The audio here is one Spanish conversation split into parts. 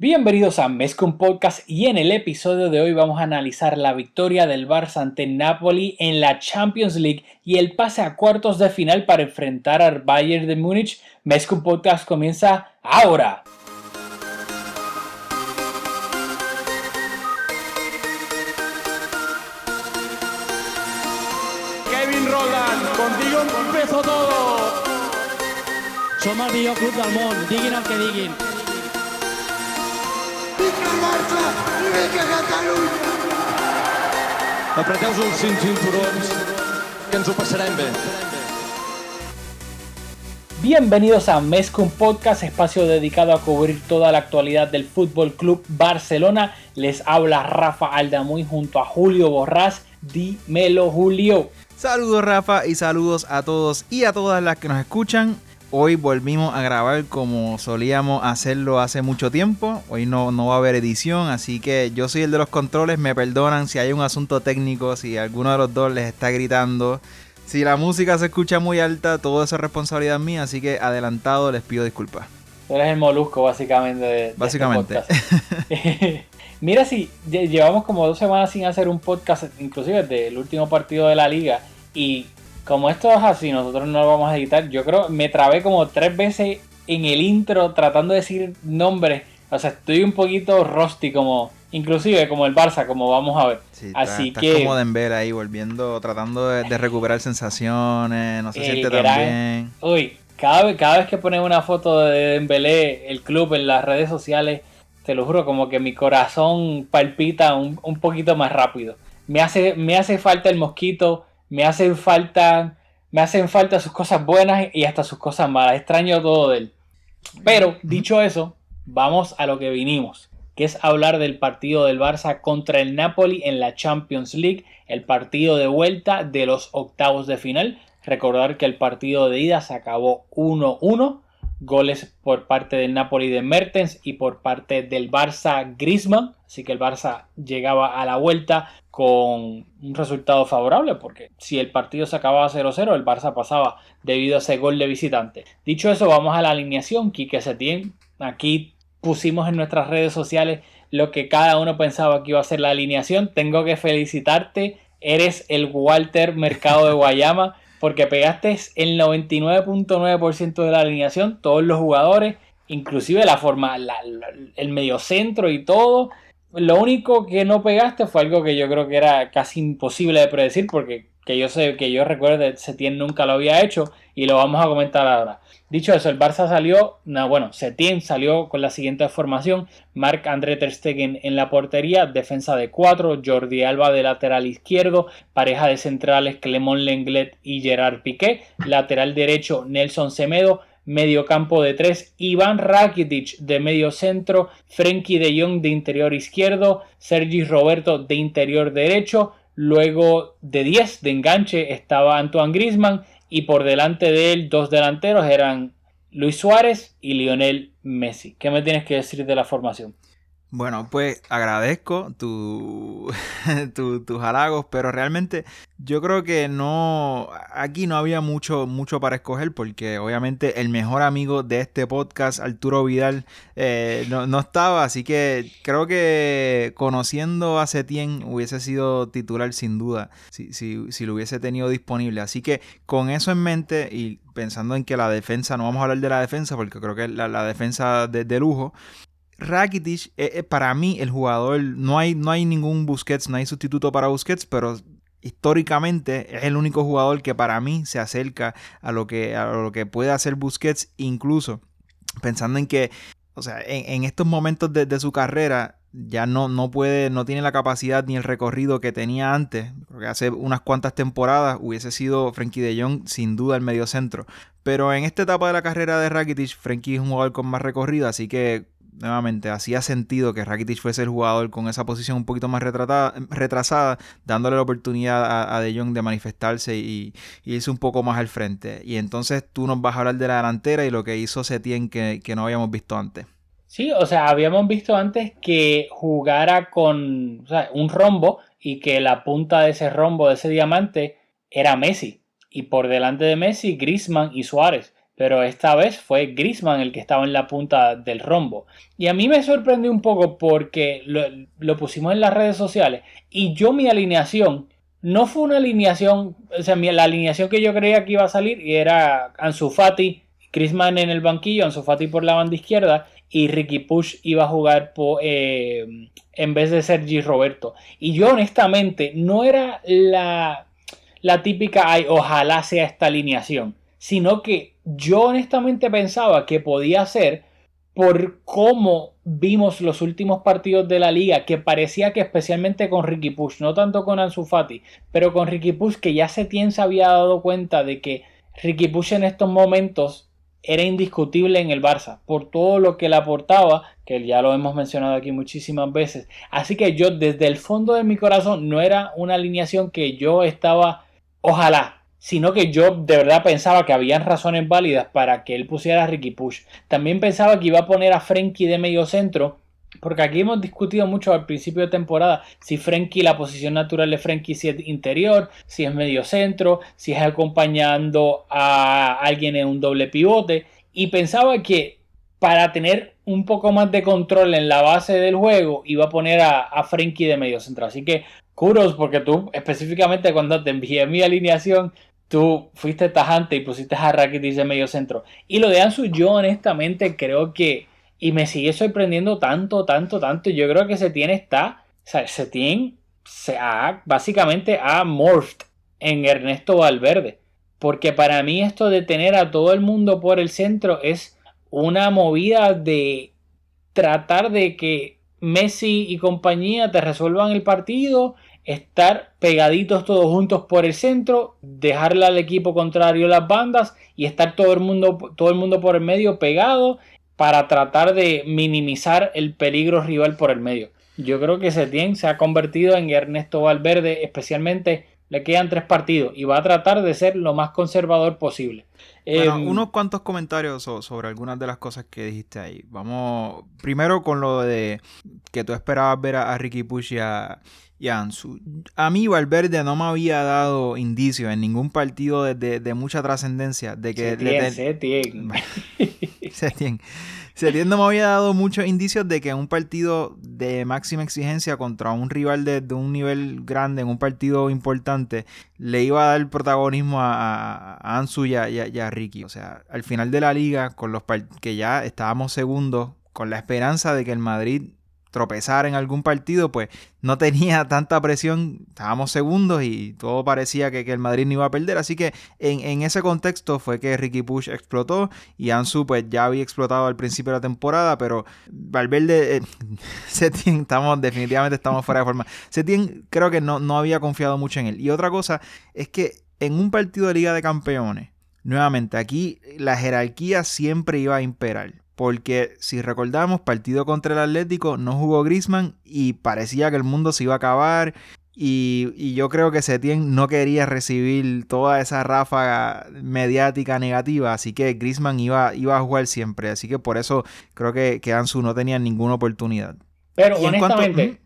Bienvenidos a Mezcum Podcast y en el episodio de hoy vamos a analizar la victoria del Barça ante Napoli en la Champions League y el pase a cuartos de final para enfrentar al Bayern de Múnich. Mezcum Podcast comienza ahora. Kevin Roland, contigo empezó todo. Som el millor club del món, diguin el que diguin. Vinga Barça i vinga Catalunya! Apreteu-vos els cinc cinturons, que ens ho passarem bé. Bienvenidos a Mezcum Podcast, espacio dedicado a cubrir toda la actualidad del Fútbol Club Barcelona. Les habla Rafa Aldamuy junto a Julio Borrás. Dímelo, Julio. Saludos Rafa y saludos a todos y a todas las que nos escuchan. Hoy volvimos a grabar como solíamos hacerlo hace mucho tiempo. Hoy no, no va a haber edición, así que yo soy el de los controles. Me perdonan si hay un asunto técnico, si alguno de los dos les está gritando. Si la música se escucha muy alta, todo eso es responsabilidad mía, así que adelantado les pido disculpas. Tú eres el molusco básicamente de, de este Básicamente. Mira si lle- llevamos como dos semanas sin hacer un podcast, inclusive del último partido de la liga. Y como esto es así, nosotros no lo vamos a editar. Yo creo me trabé como tres veces en el intro tratando de decir nombres. O sea, estoy un poquito rusty como, inclusive como el Barça, como vamos a ver. Sí, está- así estás que como Dembélé ahí volviendo, tratando de, de recuperar sensaciones, no se siente tan gran- bien. Uy, cada vez, cada vez que ponen una foto de Dembélé, el club en las redes sociales, te lo juro, como que mi corazón palpita un, un poquito más rápido. Me hace, me hace falta el mosquito, me hacen falta, me hacen falta sus cosas buenas y hasta sus cosas malas. Extraño todo de él. Pero, dicho eso, vamos a lo que vinimos, que es hablar del partido del Barça contra el Napoli en la Champions League, el partido de vuelta de los octavos de final. Recordar que el partido de ida se acabó 1-1, goles por parte del Napoli de Mertens y por parte del Barça Griezmann, así que el Barça llegaba a la vuelta con un resultado favorable, porque si el partido se acababa 0-0, el Barça pasaba debido a ese gol de visitante. Dicho eso, vamos a la alineación. Quique Setién, aquí pusimos en nuestras redes sociales lo que cada uno pensaba que iba a ser la alineación. Tengo que felicitarte, eres el Walter Mercado de Guayama, porque pegaste el 99.9% de la alineación, todos los jugadores, inclusive la forma, la- el mediocentro y todo. Lo único que no pegaste fue algo que yo creo que era casi imposible de predecir, porque que yo sé, que yo recuerde, Setién nunca lo había hecho y lo vamos a comentar ahora. Dicho eso, el Barça salió, no, bueno, Setién salió con la siguiente formación, Marc André Ter Stegen en la portería, defensa de 4, Jordi Alba de lateral izquierdo, pareja de centrales Clemón Lenglet y Gerard Piqué, lateral derecho Nelson Semedo, medio campo de 3, Iván Rakitic de medio centro, Frenkie de Jong de interior izquierdo, Sergi Roberto de interior derecho, luego de 10 de enganche estaba Antoine Griezmann y por delante de él dos delanteros eran Luis Suárez y Lionel Messi. ¿Qué me tienes que decir de la formación? Bueno, pues agradezco tu, tu- tus halagos, pero realmente yo creo que no, aquí no había mucho, mucho para escoger porque obviamente el mejor amigo de este podcast, Arturo Vidal, eh, no, no estaba, así que creo que conociendo a Setien hubiese sido titular sin duda, si, si, si lo hubiese tenido disponible. Así que con eso en mente y pensando en que la defensa, no vamos a hablar de la defensa porque creo que la, la defensa de, de lujo, Rakitic es, es para mí el jugador, no hay, no hay ningún Busquets, no hay sustituto para Busquets, pero históricamente es el único jugador que para mí se acerca a lo que, a lo que puede hacer Busquets, incluso pensando en que, o sea, en, estos momentos de, su carrera ya no, no puede, no tiene la capacidad ni el recorrido que tenía antes, porque hace unas cuantas temporadas hubiese sido Frenkie de Jong sin duda el medio centro. Pero en esta etapa de la carrera de Rakitic, Frenkie es un jugador con más recorrido, así que nuevamente hacía sentido que Rakitic fuese el jugador con esa posición un poquito más retrasada, dándole la oportunidad a, De Jong de manifestarse y, irse un poco más al frente. Y entonces tú nos vas a hablar de la delantera y lo que hizo Setien que, que no habíamos visto antes. Sí, o sea, habíamos visto antes que jugara con un rombo y que la punta de ese rombo, de ese diamante, era Messi. Y por delante de Messi, Griezmann y Suárez. Pero esta vez fue Grisman el que estaba en la punta del rombo. Y a mí me sorprendió un poco porque lo, pusimos en las redes sociales y yo mi alineación no fue una alineación, o sea, la alineación que yo creía que iba a salir y era Ansu Fati, Grisman en el banquillo, Ansu Fati por la banda izquierda y Ricky Push iba a jugar eh, en vez de Sergi Roberto. Y yo honestamente no era la, la típica, ay, ojalá sea esta alineación, sino que yo honestamente pensaba que podía ser por cómo vimos los últimos partidos de la liga, que parecía que especialmente con Ricky Push, no tanto con Ansu Fati, pero con Ricky Push que ya Setien se había dado cuenta de que Ricky Push en estos momentos era indiscutible en el Barça por todo lo que le aportaba, que ya lo hemos mencionado aquí muchísimas veces. Así que yo desde el fondo de mi corazón no era una alineación que yo estaba, ojalá, sino que yo de verdad pensaba que habían razones válidas para que él pusiera a Ricky Push. También pensaba que iba a poner a Frenkie de medio centro porque aquí hemos discutido mucho al principio de temporada si Frenkie, la posición natural de Frenkie, si es interior, si es medio centro, si es acompañando a alguien en un doble pivote. Y pensaba que para tener un poco más de control en la base del juego iba a poner a, a Frenkie de medio centro. Así que curos, porque tú específicamente cuando te envié mi alineación, tú fuiste tajante y pusiste a Rakitic de medio centro. Y lo de Ansu, yo honestamente creo que y me sigue sorprendiendo tanto, tanto, tanto. Yo creo que Setien está. O sea, Setien se ha básicamente ha morphed en Ernesto Valverde. Porque para mí esto de tener a todo el mundo por el centro es una movida de tratar de que Messi y compañía te resuelvan el partido, estar pegaditos todos juntos por el centro, dejarle al equipo contrario las bandas y estar todo el mundo, todo el mundo por el medio pegado para tratar de minimizar el peligro rival por el medio. Yo creo que Setien se ha convertido en Ernesto Valverde, especialmente le quedan tres partidos y va a tratar de ser lo más conservador posible. Bueno, em, unos cuantos comentarios sobre algunas de las cosas que dijiste ahí. Vamos primero con lo de que tú esperabas ver a, Ricky Push y a, Ansu. A mí Valverde no me había dado indicios en ningún partido de, mucha trascendencia de que... Setien, Setien. Setien no me había dado muchos indicios de que en un partido de máxima exigencia contra un rival de, un nivel grande, en un partido importante, le iba a dar protagonismo a, Ansu y a, Ricky. O sea, al final de la liga, con los que ya estábamos segundos, con la esperanza de que el Madrid tropezar en algún partido, pues no tenía tanta presión, estábamos segundos y todo parecía que, el Madrid no iba a perder, así que en, ese contexto fue que Ricky Push explotó y Ansu pues ya había explotado al principio de la temporada, pero Valverde, eh, Setien, definitivamente estamos fuera de forma. Setien creo que no, no había confiado mucho en él. Y otra cosa es que en un partido de Liga de Campeones, nuevamente aquí la jerarquía siempre iba a imperar porque si recordamos, partido contra el Atlético no jugó Grisman y parecía que el mundo se iba a acabar. Y, yo creo que Setien no quería recibir toda esa ráfaga mediática negativa, así que Grisman iba, iba a jugar siempre, así que por eso creo que, que Ansu no tenía ninguna oportunidad. Pero honestamente,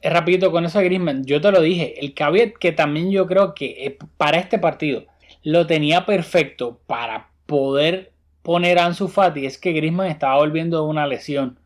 es rapidito con eso de Grisman, yo te lo dije, el caveat que también yo creo que eh, para este partido lo tenía perfecto para poder poner a Ansu Fati es que Griezmann estaba volviendo de una lesión.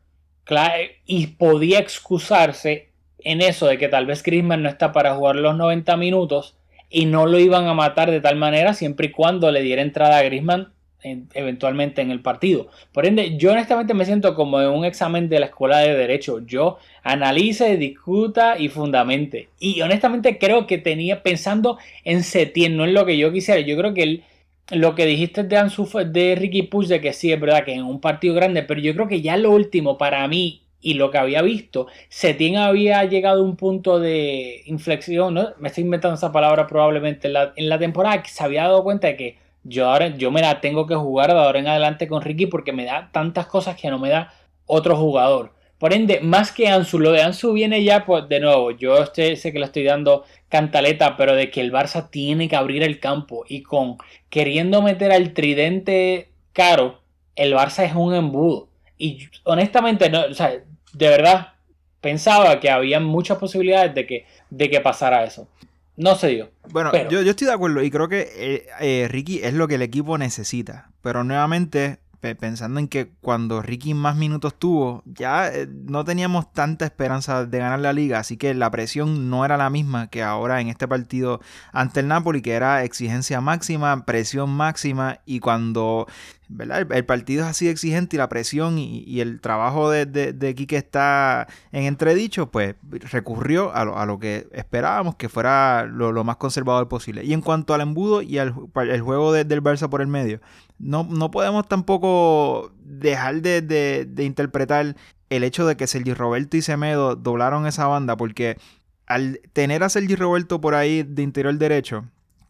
y podía excusarse en eso de que tal vez Griezmann no está para jugar los 90 minutos y no lo iban a matar de tal manera siempre y cuando le diera entrada a Griezmann eventualmente en el partido. Por ende, yo honestamente me siento como en un examen de la escuela de derecho. Yo analice, discuta y fundamente. Y honestamente creo que tenía pensando en Setien, no en lo que yo quisiera. Yo creo que él lo que dijiste de, Ansu, de Ricky Push, de que sí, es verdad que en un partido grande, pero yo creo que ya lo último para mí y lo que había visto, Setien había llegado a un punto de inflexión, ¿no? me estoy inventando esa palabra probablemente en la, temporada, que se había dado cuenta de que yo ahora yo me la tengo que jugar de ahora en adelante con Ricky porque me da tantas cosas que no me da otro jugador. Por ende, más que Ansu, lo de Ansu viene ya, pues de nuevo, yo sé que le estoy dando cantaleta, pero de que el Barça tiene que abrir el campo y con queriendo meter al tridente caro, el Barça es un embudo. Y honestamente, no, o sea, de verdad, pensaba que había muchas posibilidades de que, de que pasara eso. no se dio. Bueno, Pero- yo, yo estoy de acuerdo y creo que eh, eh, Ricky es lo que el equipo necesita. Pero nuevamente, pensando en que cuando Ricky más minutos tuvo, ya eh, no teníamos tanta esperanza de ganar la liga. Así que la presión no era la misma que ahora en este partido ante el Napoli, que era exigencia máxima, presión máxima. Y cuando ¿verdad? El, partido es así exigente y la presión y, el trabajo de, de, Quique está en entredicho, pues recurrió a lo, que esperábamos que fuera lo, más conservador posible. Y en cuanto al embudo y al juego de- del Barça por el medio, no, podemos tampoco dejar de, de- de interpretar el hecho de que Sergi Roberto y Semedo doblaron esa banda, porque al tener a Sergi Roberto por ahí de interior derecho,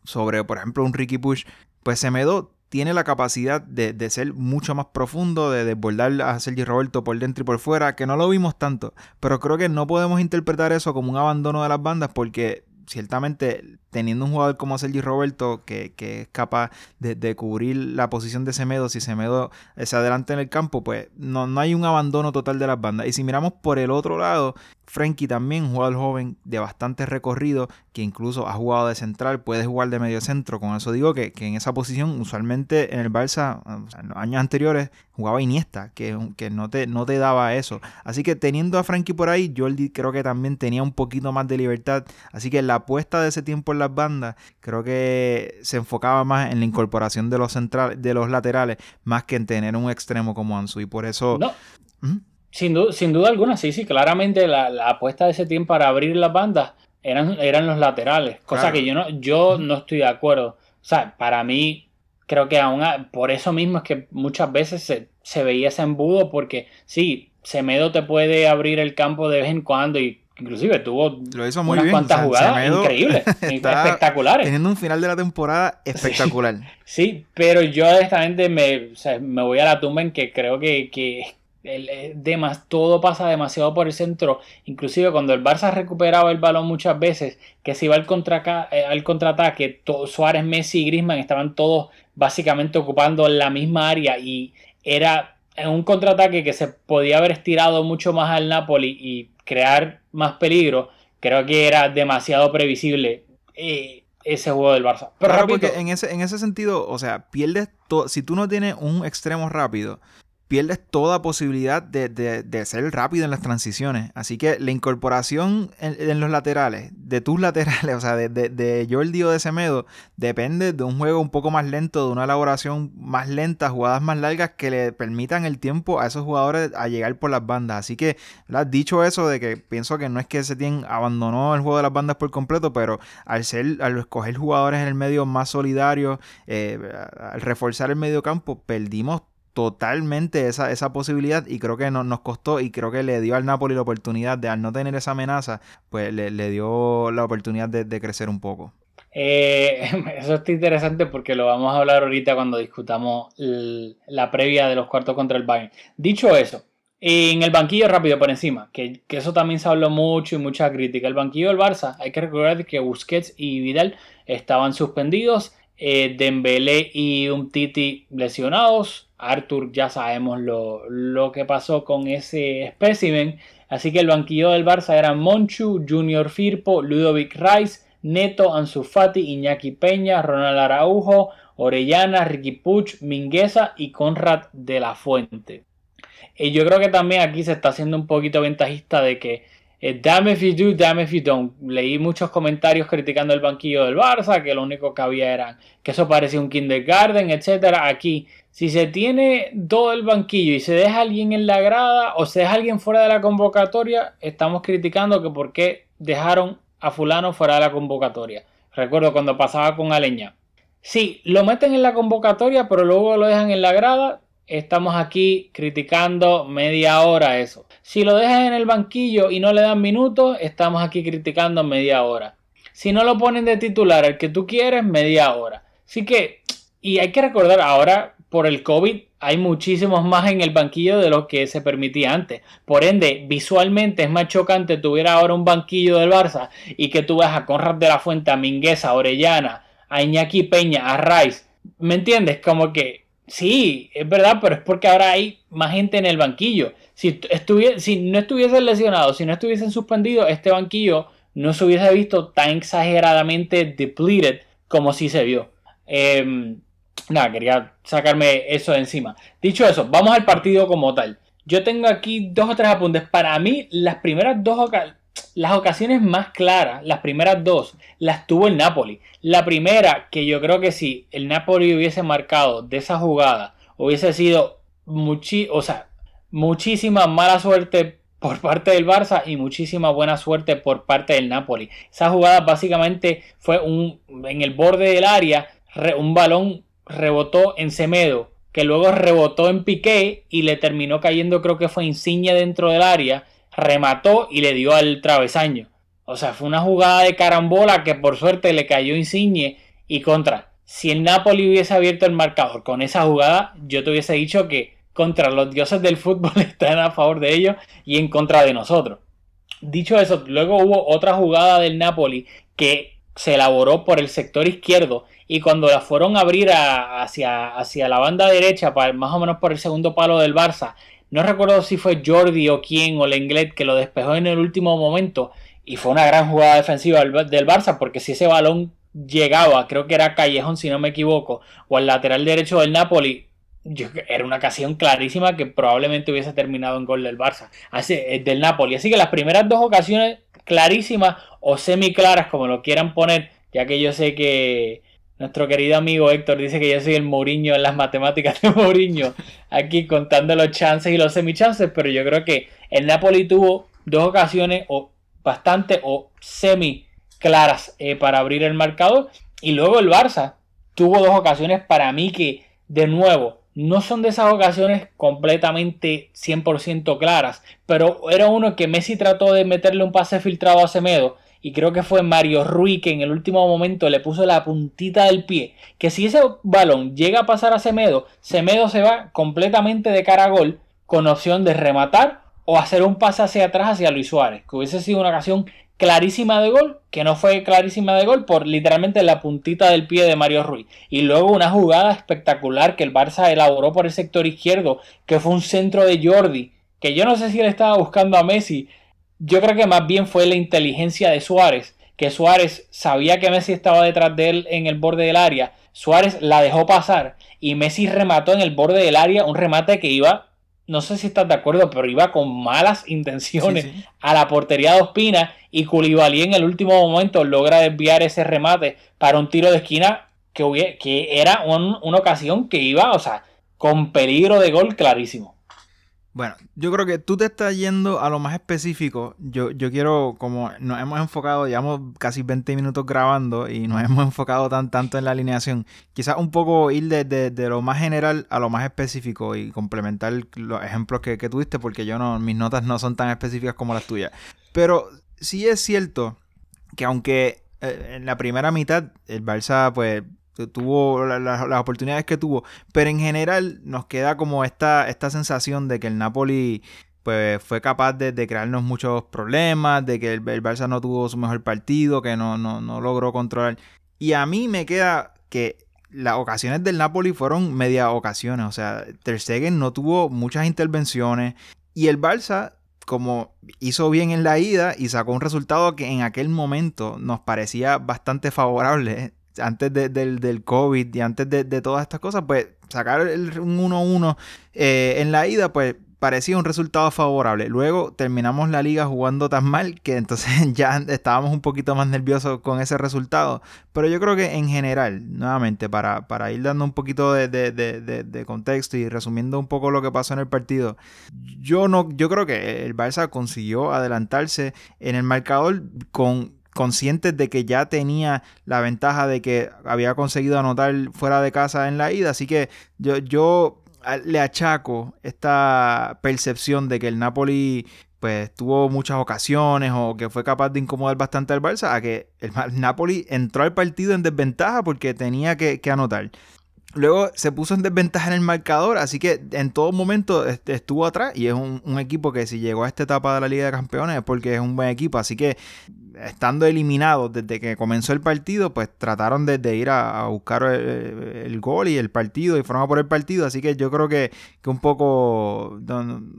sobre por ejemplo un Ricky Push, pues Semedo tiene la capacidad de, de ser mucho más profundo, de desbordar a Sergi Roberto por dentro y por fuera, que no lo vimos tanto. Pero creo que no podemos interpretar eso como un abandono de las bandas porque ciertamente teniendo un jugador como Sergi Roberto que, que es capaz de, de cubrir la posición de Semedo, si Semedo se adelanta en el campo, pues no, no hay un abandono total de las bandas. Y si miramos por el otro lado, Frenkie también, un jugador joven de bastante recorrido, que incluso ha jugado de central, puede jugar de medio centro. Con eso digo que, que en esa posición, usualmente en el Barça, en los años anteriores, jugaba Iniesta, que, que no, te, no te daba eso. Así que teniendo a Frenkie por ahí, Jordi creo que también tenía un poquito más de libertad. Así que la apuesta de ese tiempo en las bandas, creo que se enfocaba más en la incorporación de los centrales, de los laterales, más que en tener un extremo como Ansu. Y por eso. No, ¿Mm? sin, du- sin duda alguna, sí, sí, claramente la, la apuesta de ese tiempo para abrir las bandas eran, eran los laterales, cosa Claro. que yo no, yo no estoy de acuerdo. O sea, para mí, creo que aún por eso mismo es que muchas veces se, se veía ese embudo, porque sí, Semedo te puede abrir el campo de vez en cuando y inclusive tuvo Lo hizo muy unas bien. cuantas jugadas Semedo increíbles, espectaculares. Teniendo un final de la temporada espectacular. Sí, pero yo honestamente me, o sea, me voy a la tumba en que creo que, que el, eh, todo pasa demasiado por el centro. Inclusive cuando el Barça recuperaba el balón muchas veces, que se iba al, contraca- eh, al contraataque, Suárez, Messi y Griezmann estaban todos básicamente ocupando la misma área y era en un contraataque que se podía haber estirado mucho más al Napoli y crear más peligro. Creo que era demasiado previsible eh, ese juego del Barça. Pero Claro, repito, porque en ese, en ese sentido, o sea, pierdes todo. Si tú no tienes un extremo rápido, pierdes toda posibilidad de, de- de ser rápido en las transiciones. Así que la incorporación en, los laterales, de tus laterales, o sea, de, de, Jordi o de Semedo, depende de un juego un poco más lento, de una elaboración más lenta, jugadas más largas que le permitan el tiempo a esos jugadores a llegar por las bandas. Así que, ¿verdad? dicho eso, de que pienso que no es que Setien abandonó el juego de las bandas por completo, pero al ser, al escoger jugadores en el medio más solidarios, eh, al reforzar el medio campo, perdimos totalmente esa, esa posibilidad y creo que no- nos costó y creo que le dio al Napoli la oportunidad de al no tener esa amenaza, pues le, le dio la oportunidad de, crecer un poco. Eh, eso está interesante porque lo vamos a hablar ahorita cuando discutamos la previa de los cuartos contra el Bayern. Dicho eso, en el banquillo rápido por encima, que, que eso también se habló mucho y mucha crítica. El banquillo del Barça, hay que recordar que Busquets y Vidal estaban suspendidos, eh, Dembélé y Umtiti lesionados, Arthur ya sabemos lo, lo que pasó con ese espécimen, así que el banquillo del Barça eran Monchu, Junior Firpo, Ludovic Rice, Neto, Ansu Fati, Iñaki Peña, Ronald Araujo, Orellana, Ricky Puch, Mingueza y Conrad de la Fuente. Y yo creo que también aquí se está haciendo un poquito ventajista de que eh, damn if you do, damn if you don't. Leí muchos comentarios criticando el banquillo del Barça, que lo único que había era que eso parecía un kindergarten, etcétera. Aquí, si se tiene todo el banquillo y se deja alguien en la grada o se deja alguien fuera de la convocatoria, estamos criticando que por qué dejaron a fulano fuera de la convocatoria. Recuerdo cuando pasaba con Aleña. Sí, lo meten en la convocatoria, pero luego lo dejan en la grada. Estamos aquí criticando media hora eso. Si lo dejan en el banquillo y no le dan minutos, estamos aquí criticando media hora. Si no lo ponen de titular el que tú quieres, media hora. Así que, y hay que recordar ahora, por el COVID, hay muchísimos más en el banquillo de lo que se permitía antes. Por ende, visualmente es más chocante tuviera ahora un banquillo del Barça y que tú veas a Conrad de la Fuente, a Mingueza, a Orellana, a Iñaki Peña, a Rice. ¿Me entiendes? Como que sí, es verdad, pero es porque ahora hay más gente en el banquillo. Si, si no estuviesen lesionados, si no estuviesen suspendidos, este banquillo no se hubiese visto tan exageradamente depleted como si se vio. Em, nada, quería sacarme eso de encima. Dicho eso, vamos al partido como tal. Yo tengo aquí dos o tres apuntes. Para mí, las primeras dos las ocasiones más claras, las primeras dos, las tuvo el Napoli. La primera, que yo creo que si el Napoli hubiese marcado de esa jugada, hubiese sido o sea, muchísima mala suerte por parte del Barça y muchísima buena suerte por parte del Napoli. Esa jugada básicamente fue un en el borde del área, un balón rebotó en Semedo, que luego rebotó en Piqué y le terminó cayendo, creo que fue Insigne dentro del área, remató y le dio al travesaño. O sea, fue una jugada de carambola que por suerte le cayó Insigne y contra. Si el Napoli hubiese abierto el marcador con esa jugada, yo te hubiese dicho que contra los dioses del fútbol están a favor de ellos y en contra de nosotros. Dicho eso, luego hubo otra jugada del Napoli que se elaboró por el sector izquierdo y cuando la fueron a abrir hacia, hacia la banda derecha, para, más o menos por el segundo palo del Barça, no recuerdo si fue Jordi o quién o Lenglet que lo despejó en el último momento y fue una gran jugada defensiva del, Barça porque si ese balón llegaba, creo que era Callejón si no me equivoco, o al lateral derecho del Napoli, era una ocasión clarísima que probablemente hubiese terminado en gol del Barça, así, eh, del Napoli. Así que las primeras dos ocasiones clarísimas o semi claras, como lo quieran poner, ya que yo sé que nuestro querido amigo Héctor dice que yo soy el Mourinho en las matemáticas de Mourinho, aquí contando los chances y los semi chances, pero yo creo que el Napoli tuvo dos ocasiones o bastante o semi claras eh, para abrir el marcador y luego el Barça tuvo dos ocasiones para mí que de nuevo no son de esas ocasiones completamente 100% claras, pero era uno que Messi trató de meterle un pase filtrado a Semedo y creo que fue Mario Rui que en el último momento le puso la puntita del pie, que si ese balón llega a pasar a Semedo, Semedo se va completamente de cara a gol con opción de rematar o hacer un pase hacia atrás hacia Luis Suárez, que hubiese sido una ocasión clarísima de gol, que no fue clarísima de gol por literalmente la puntita del pie de Mario Ruiz. Y luego una jugada espectacular que el Barça elaboró por el sector izquierdo, que fue un centro de Jordi, que yo no sé si él estaba buscando a Messi. Yo creo que más bien fue la inteligencia de Suárez, que Suárez sabía que Messi estaba detrás de él en el borde del área. Suárez la dejó pasar y Messi remató en el borde del área un remate que iba no sé si estás de acuerdo, pero iba con malas intenciones a la portería de Ospina y Koulibaly en el último momento logra desviar ese remate para un tiro de esquina que, que era una ocasión que iba, o sea, con peligro de gol clarísimo. Bueno, yo creo que tú te estás yendo a lo más específico. Yo, yo quiero, como nos hemos enfocado, llevamos casi 20 minutos grabando y nos hemos enfocado tan tanto en la alineación, quizás un poco ir de, lo más general a lo más específico y complementar los ejemplos que, que tuviste, porque yo no, mis notas no son tan específicas como las tuyas. Pero sí es cierto que aunque eh, en la primera mitad el Barça, pues tuvo las oportunidades que tuvo, pero en general nos queda como esta, esta sensación de que el Napoli pues fue capaz de, crearnos muchos problemas, de que el, Barça no tuvo su mejor partido, que no, no, logró controlar. Y a mí me queda que las ocasiones del Napoli fueron media ocasiones, o sea, Ter Stegen no tuvo muchas intervenciones. Y el Barça como hizo bien en la ida y sacó un resultado que en aquel momento nos parecía bastante favorable antes del, COVID y antes de, todas estas cosas, pues sacar el, un 1-1 eh, en la ida, pues parecía un resultado favorable. Luego terminamos la liga jugando tan mal que entonces ya estábamos un poquito más nerviosos con ese resultado. Pero yo creo que en general, nuevamente, para, para ir dando un poquito de, de, contexto y resumiendo un poco lo que pasó en el partido, yo no, yo creo que el Barça consiguió adelantarse en el marcador con conscientes de que ya tenía la ventaja de que había conseguido anotar fuera de casa en la ida. Así que yo, yo le achaco esta percepción de que el Napoli pues tuvo muchas ocasiones o que fue capaz de incomodar bastante al Barça a que el Napoli entró al partido en desventaja porque tenía que, anotar. Luego se puso en desventaja en el marcador, así que en todo momento estuvo atrás y es un, equipo que si llegó a esta etapa de la Liga de Campeones es porque es un buen equipo, así que estando eliminados desde que comenzó el partido, pues trataron de, ir a, buscar el, gol y el partido y fueron a por el partido. Así que yo creo que, que un poco,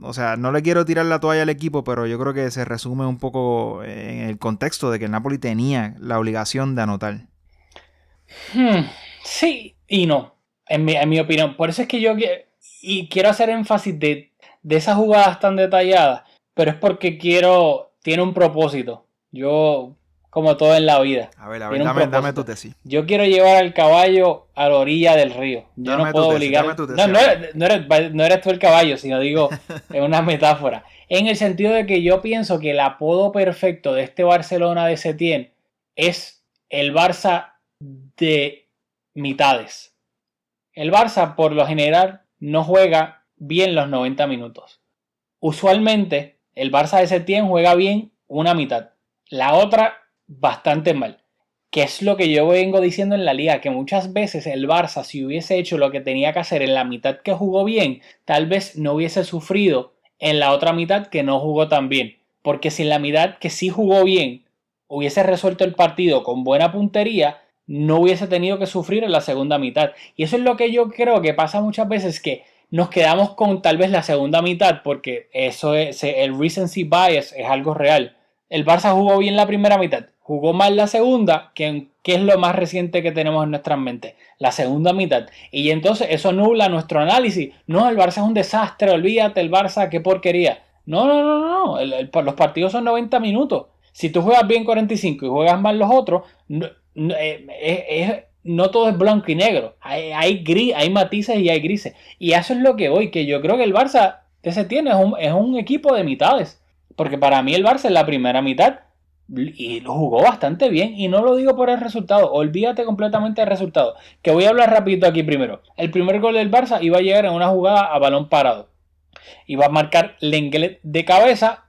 o sea, no le quiero tirar la toalla al equipo, pero yo creo que se resume un poco en el contexto de que el Napoli tenía la obligación de anotar. Hmm, sí y no, en mi, en mi opinión. Por eso es que yo y quiero hacer énfasis de, de esas jugadas tan detalladas, pero es porque quiero, tiene un propósito yo, como todo en la vida. A ver, a ver, dame, dame, tu tesis. Yo quiero llevar al caballo a la orilla del río. Yo no puedo obligar. no, no eres, no, eres, tú el caballo, sino digo, es una metáfora. En el sentido de que yo pienso que el apodo perfecto de este Barcelona de Setién es el Barça de mitades. El Barça, por lo general, no juega bien los 90 minutos. Usualmente, el Barça de Setién juega bien una mitad. La otra, bastante mal. Que es lo que yo vengo diciendo en la liga, que muchas veces el Barça, si hubiese hecho lo que tenía que hacer en la mitad que jugó bien, tal vez no hubiese sufrido en la otra mitad que no jugó tan bien. Porque si en la mitad que sí jugó bien hubiese resuelto el partido con buena puntería, no hubiese tenido que sufrir en la segunda mitad. Y eso es lo que yo creo que pasa muchas veces, que nos quedamos con tal vez la segunda mitad, porque eso es, el recency bias es algo real el Barça jugó bien la primera mitad, jugó mal la segunda, que, es lo más reciente que tenemos en nuestras mentes, la segunda mitad. Y entonces eso nubla nuestro análisis. No, el Barça es un desastre, olvídate, el Barça, qué porquería. No, no, no, no, los partidos son 90 minutos. Si tú juegas bien 45 y juegas mal los otros, no, eh, no todo es blanco y negro. Hay, gris, hay matices y hay grises. Y eso es lo que hoy, que yo creo que el Barça ese tiene es un, es un equipo de mitades. Porque para mí el Barça en la primera mitad y lo jugó bastante bien y no lo digo por el resultado, olvídate completamente del resultado, que voy a hablar rapidito aquí primero. El primer gol del Barça iba a llegar en una jugada a balón parado. Iba a marcar Lenglet de cabeza,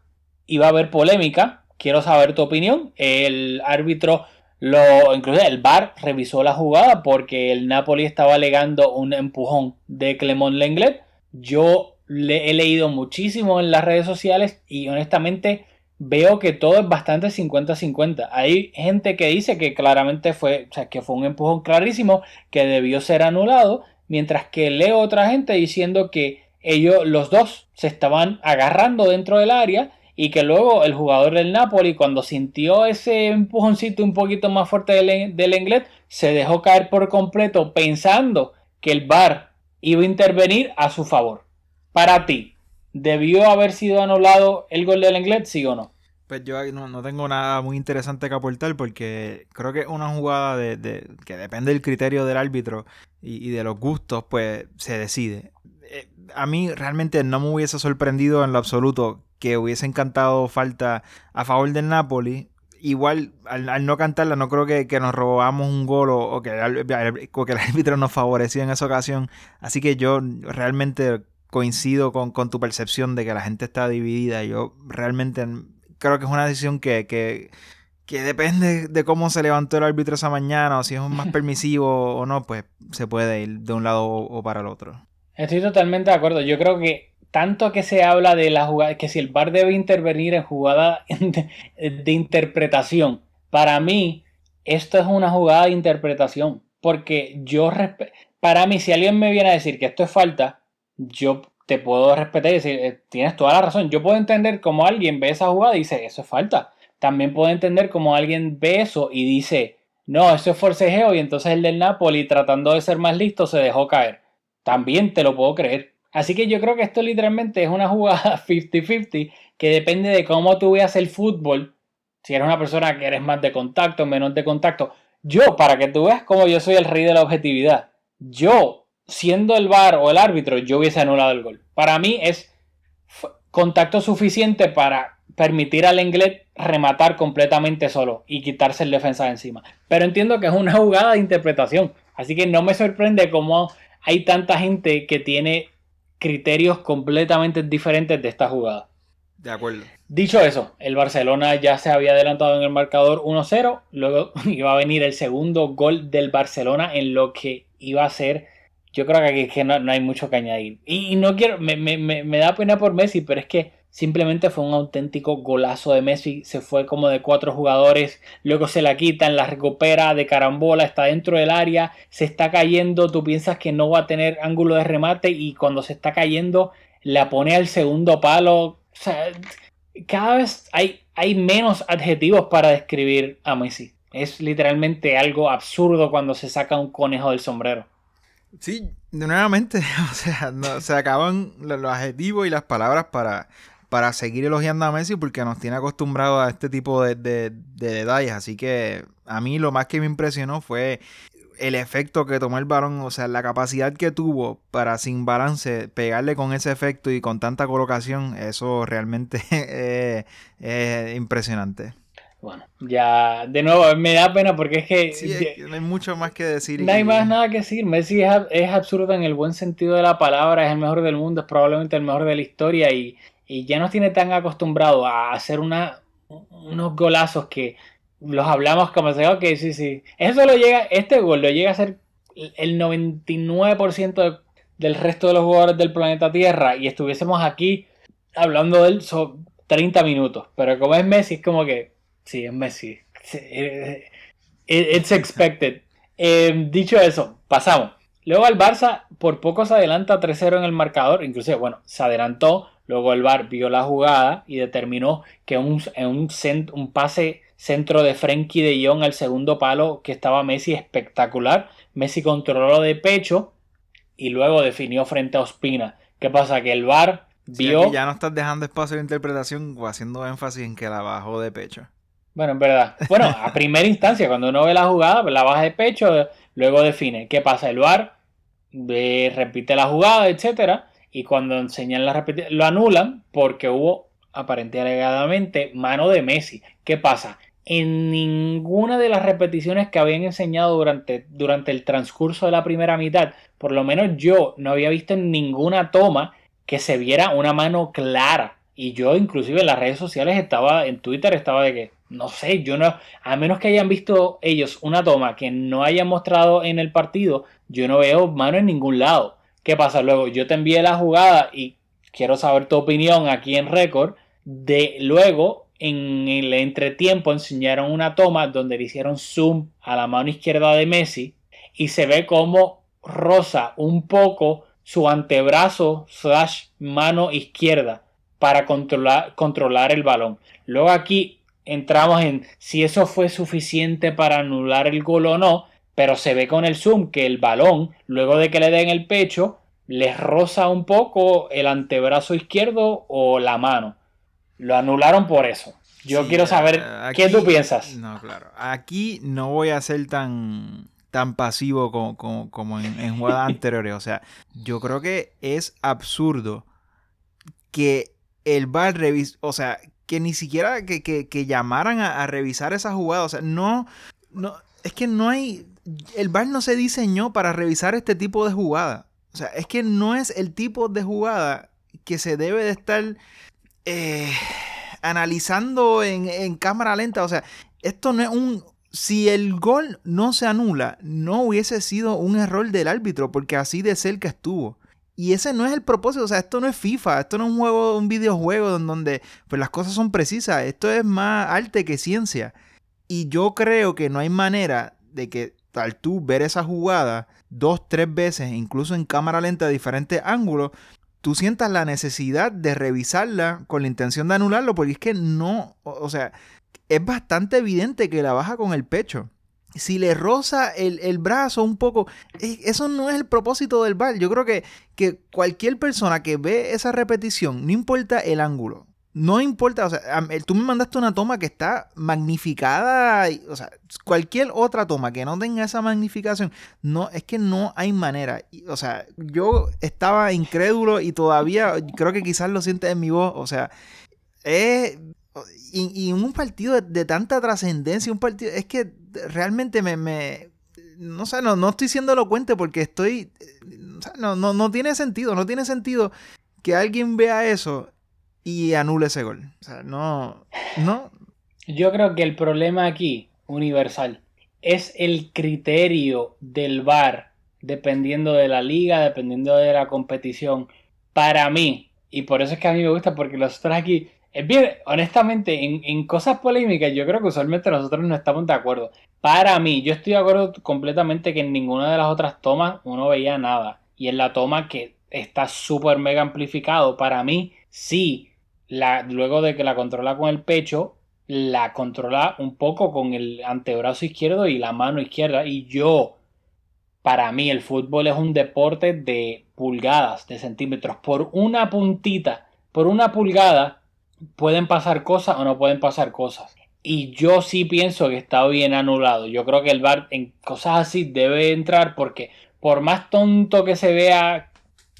iba a haber polémica, quiero saber tu opinión. El árbitro lo incluso el VAR revisó la jugada porque el Napoli estaba alegando un empujón de Clemón Lenglet. Yo le he leído muchísimo en las redes sociales y honestamente veo que todo es bastante 50-50. Hay gente que dice que claramente fue, o sea, que fue un empujón clarísimo, que debió ser anulado, mientras que leo otra gente diciendo que ellos, los dos, se estaban agarrando dentro del área y que luego el jugador del Napoli, cuando sintió ese empujoncito un poquito más fuerte del, del inglés, se dejó caer por completo pensando que el VAR iba a intervenir a su favor. Para ti, ¿debió haber sido anulado el gol del inglés, sí o no? Pues yo no, tengo nada muy interesante que aportar porque creo que una jugada de, que depende del criterio del árbitro y, de los gustos, pues se decide. Eh, a mí realmente no me hubiese sorprendido en lo absoluto que hubiese encantado falta a favor del Napoli. Igual, al, no cantarla, no creo que, nos robamos un gol o, que, o que el árbitro nos favoreció en esa ocasión. Así que yo realmente coincido con, tu percepción de que la gente está dividida. Yo realmente creo que es una decisión que, que, depende de cómo se levantó el árbitro esa mañana o si es más permisivo o no, pues se puede ir de un lado o, para el otro. Estoy totalmente de acuerdo. Yo creo que tanto que se habla de la jugada, que si el VAR debe intervenir en jugada de, interpretación, para mí esto es una jugada de interpretación. Porque yo, para mí, si alguien me viene a decir que esto es falta, yo te puedo respetar y decir, eh, tienes toda la razón. Yo puedo entender cómo alguien ve esa jugada y dice, eso es falta. También puedo entender cómo alguien ve eso y dice, no, eso es forcejeo y entonces el del Napoli tratando de ser más listo se dejó caer. También te lo puedo creer. Así que yo creo que esto literalmente es una jugada 50-50 que depende de cómo tú veas el fútbol. Si eres una persona que eres más de contacto, menos de contacto. Yo, para que tú veas cómo yo soy el rey de la objetividad. Yo siendo el VAR o el árbitro, yo hubiese anulado el gol. Para mí es contacto suficiente para permitir al inglés rematar completamente solo y quitarse el defensa de encima. Pero entiendo que es una jugada de interpretación. Así que no me sorprende cómo hay tanta gente que tiene criterios completamente diferentes de esta jugada. De acuerdo. Dicho eso, el Barcelona ya se había adelantado en el marcador 1-0. Luego iba a venir el segundo gol del Barcelona en lo que iba a ser yo creo que aquí es que no, no hay mucho que añadir. Y, no quiero, me, me, me da pena por Messi, pero es que simplemente fue un auténtico golazo de Messi. Se fue como de cuatro jugadores, luego se la quitan, la recupera de carambola, está dentro del área, se está cayendo, tú piensas que no va a tener ángulo de remate y cuando se está cayendo la pone al segundo palo. O sea, cada vez hay, hay menos adjetivos para describir a Messi. Es literalmente algo absurdo cuando se saca un conejo del sombrero. Sí, nuevamente, o sea, se acaban los adjetivos y las palabras para, para seguir elogiando a Messi porque nos tiene acostumbrados a este tipo de, de- de detalles. Así que a mí lo más que me impresionó fue el efecto que tomó el balón, o sea, la capacidad que tuvo para sin balance pegarle con ese efecto y con tanta colocación, eso realmente es, es impresionante. Bueno, ya de nuevo me da pena porque es que Sí, que no hay mucho más que decir. no hay y- más nada que decir. Messi es, es absurdo en el buen sentido de la palabra, es el mejor del mundo, es probablemente el mejor de la historia y, y ya nos tiene tan acostumbrado a hacer una, unos golazos que los hablamos como se ok, sí, sí. Eso lo llega, este gol lo llega a ser el 99% de- del resto de los jugadores del planeta Tierra y estuviésemos aquí hablando de él so- 30 minutos. Pero como es Messi, es como que, sí, es Messi. Sí, eh, it- It's expected. Eh, dicho eso, pasamos. Luego el Barça por poco se adelanta 3-0 en el marcador. Inclusive, bueno, se adelantó. Luego el Bar vio la jugada y determinó que un, en un, cent- un pase centro de Frenkie de Jong al segundo palo que estaba Messi espectacular. Messi controló de pecho y luego definió frente a Ospina. ¿Qué pasa? Que el Sí, vio... ya no estás dejando espacio de interpretación o haciendo énfasis en que la bajó de pecho. Bueno, en verdad. Bueno, a primera instancia, cuando uno ve la jugada, la baja de pecho, luego define. ¿Qué pasa? El VAR ve- repite la jugada, etcétera, y cuando enseñan la repeti- lo anulan porque hubo aparentemente alegadamente mano de Messi. ¿Qué pasa? En ninguna de las repeticiones que habían enseñado durante, durante el transcurso de la primera mitad, por lo menos yo no había visto en ninguna toma que se viera una mano clara. Y yo inclusive en las redes sociales estaba, en Twitter estaba de que, no sé, yo no, a menos que hayan visto ellos una toma que no hayan mostrado en el partido, yo no veo mano en ningún lado. ¿Qué pasa luego? Yo te envié la jugada y quiero saber tu opinión aquí en récord. De luego, en el entretiempo, enseñaron una toma donde le hicieron zoom a la mano izquierda de Messi y se ve como rosa un poco su antebrazo slash mano izquierda para controlar, controlar el balón. Luego aquí entramos en si eso fue suficiente para anular el gol o no, pero se ve con el zoom que el balón, luego de que le den el pecho, les roza un poco el antebrazo izquierdo o la mano. Lo anularon por eso. Yo Sí, quiero saber qué tú piensas. No, claro. Aquí no voy a ser tan, tan pasivo como, como, como en, en jugadas anteriores. O sea, yo creo que es absurdo que el VAR revise, o sea, que ni siquiera que, que- que llamaran a, a revisar esa jugada. O sea, no, no, es que no hay, el VAR no se diseñó para revisar este tipo de jugada. O sea, es que no es el tipo de jugada que se debe de estar eh, analizando en, cámara lenta. O sea, esto no es un... Si el gol no se anula, no hubiese sido un error del árbitro, porque así de cerca estuvo. Y ese no es el propósito, o sea, esto no es FIFA, esto no es un juego, un videojuego don- donde pues, las cosas son precisas, esto es más arte que ciencia. Y yo creo que no hay manera de que tú ver esa jugada dos, tres veces, incluso en cámara lenta de diferentes ángulos, tú sientas la necesidad de revisarla con la intención de anularlo, porque es que no, o, sea, es bastante evidente que la baja con el pecho. Si le roza el, el brazo un poco, eh, eso no es el propósito del VAR. Yo creo que, que cualquier persona que ve esa repetición, no importa el ángulo, no importa, o sea, tú me mandaste una toma que está magnificada, o sea, cualquier otra toma que no tenga esa magnificación, no, es que no hay manera. O sea, yo estaba incrédulo y todavía creo que quizás lo sientes en mi voz, o sea, es... Y, un partido de, tanta trascendencia, un partido, es que realmente me, me no sé, no, no estoy siendo elocuente porque estoy, eh, no, no, no tiene sentido, no tiene sentido que alguien vea eso y anule ese gol. O sea, no, no, Yo creo que el problema aquí, universal, es el criterio del VAR dependiendo de la liga, dependiendo de la competición. Para mí, y por eso es que a mí me gusta, porque nosotros aquí, es bien, honestamente, en, en cosas polémicas, yo creo que usualmente nosotros no estamos de acuerdo. Para mí, yo estoy de acuerdo completamente que en ninguna de las otras tomas uno veía nada. Y en la toma que está súper mega amplificado, para mí, sí, luego de que la controla con el pecho, la controla un poco con el antebrazo izquierdo y la mano izquierda. Y yo, para mí, el fútbol es un deporte de pulgadas, de centímetros. Por una puntita, por una pulgada, pueden pasar cosas o no pueden pasar cosas. Y yo sí pienso que está bien anulado. Yo creo que el VAR en cosas así debe entrar porque por más tonto que se vea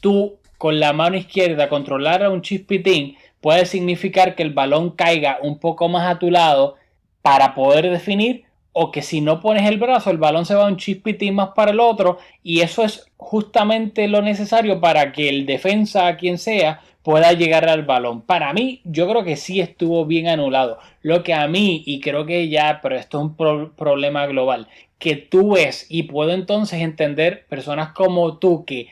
tú con la mano izquierda controlar a un chispitín, puede significar que el balón caiga un poco más a tu lado para poder definir o que si no pones el brazo el balón se va un chispitín más para el otro y eso es justamente lo necesario para que el defensa, quien sea, pueda llegar al balón. Para mí, yo creo que sí estuvo bien anulado. Lo que a mí, y creo que ya, pero esto es un problema global, que tú ves y puedo entonces entender personas como tú que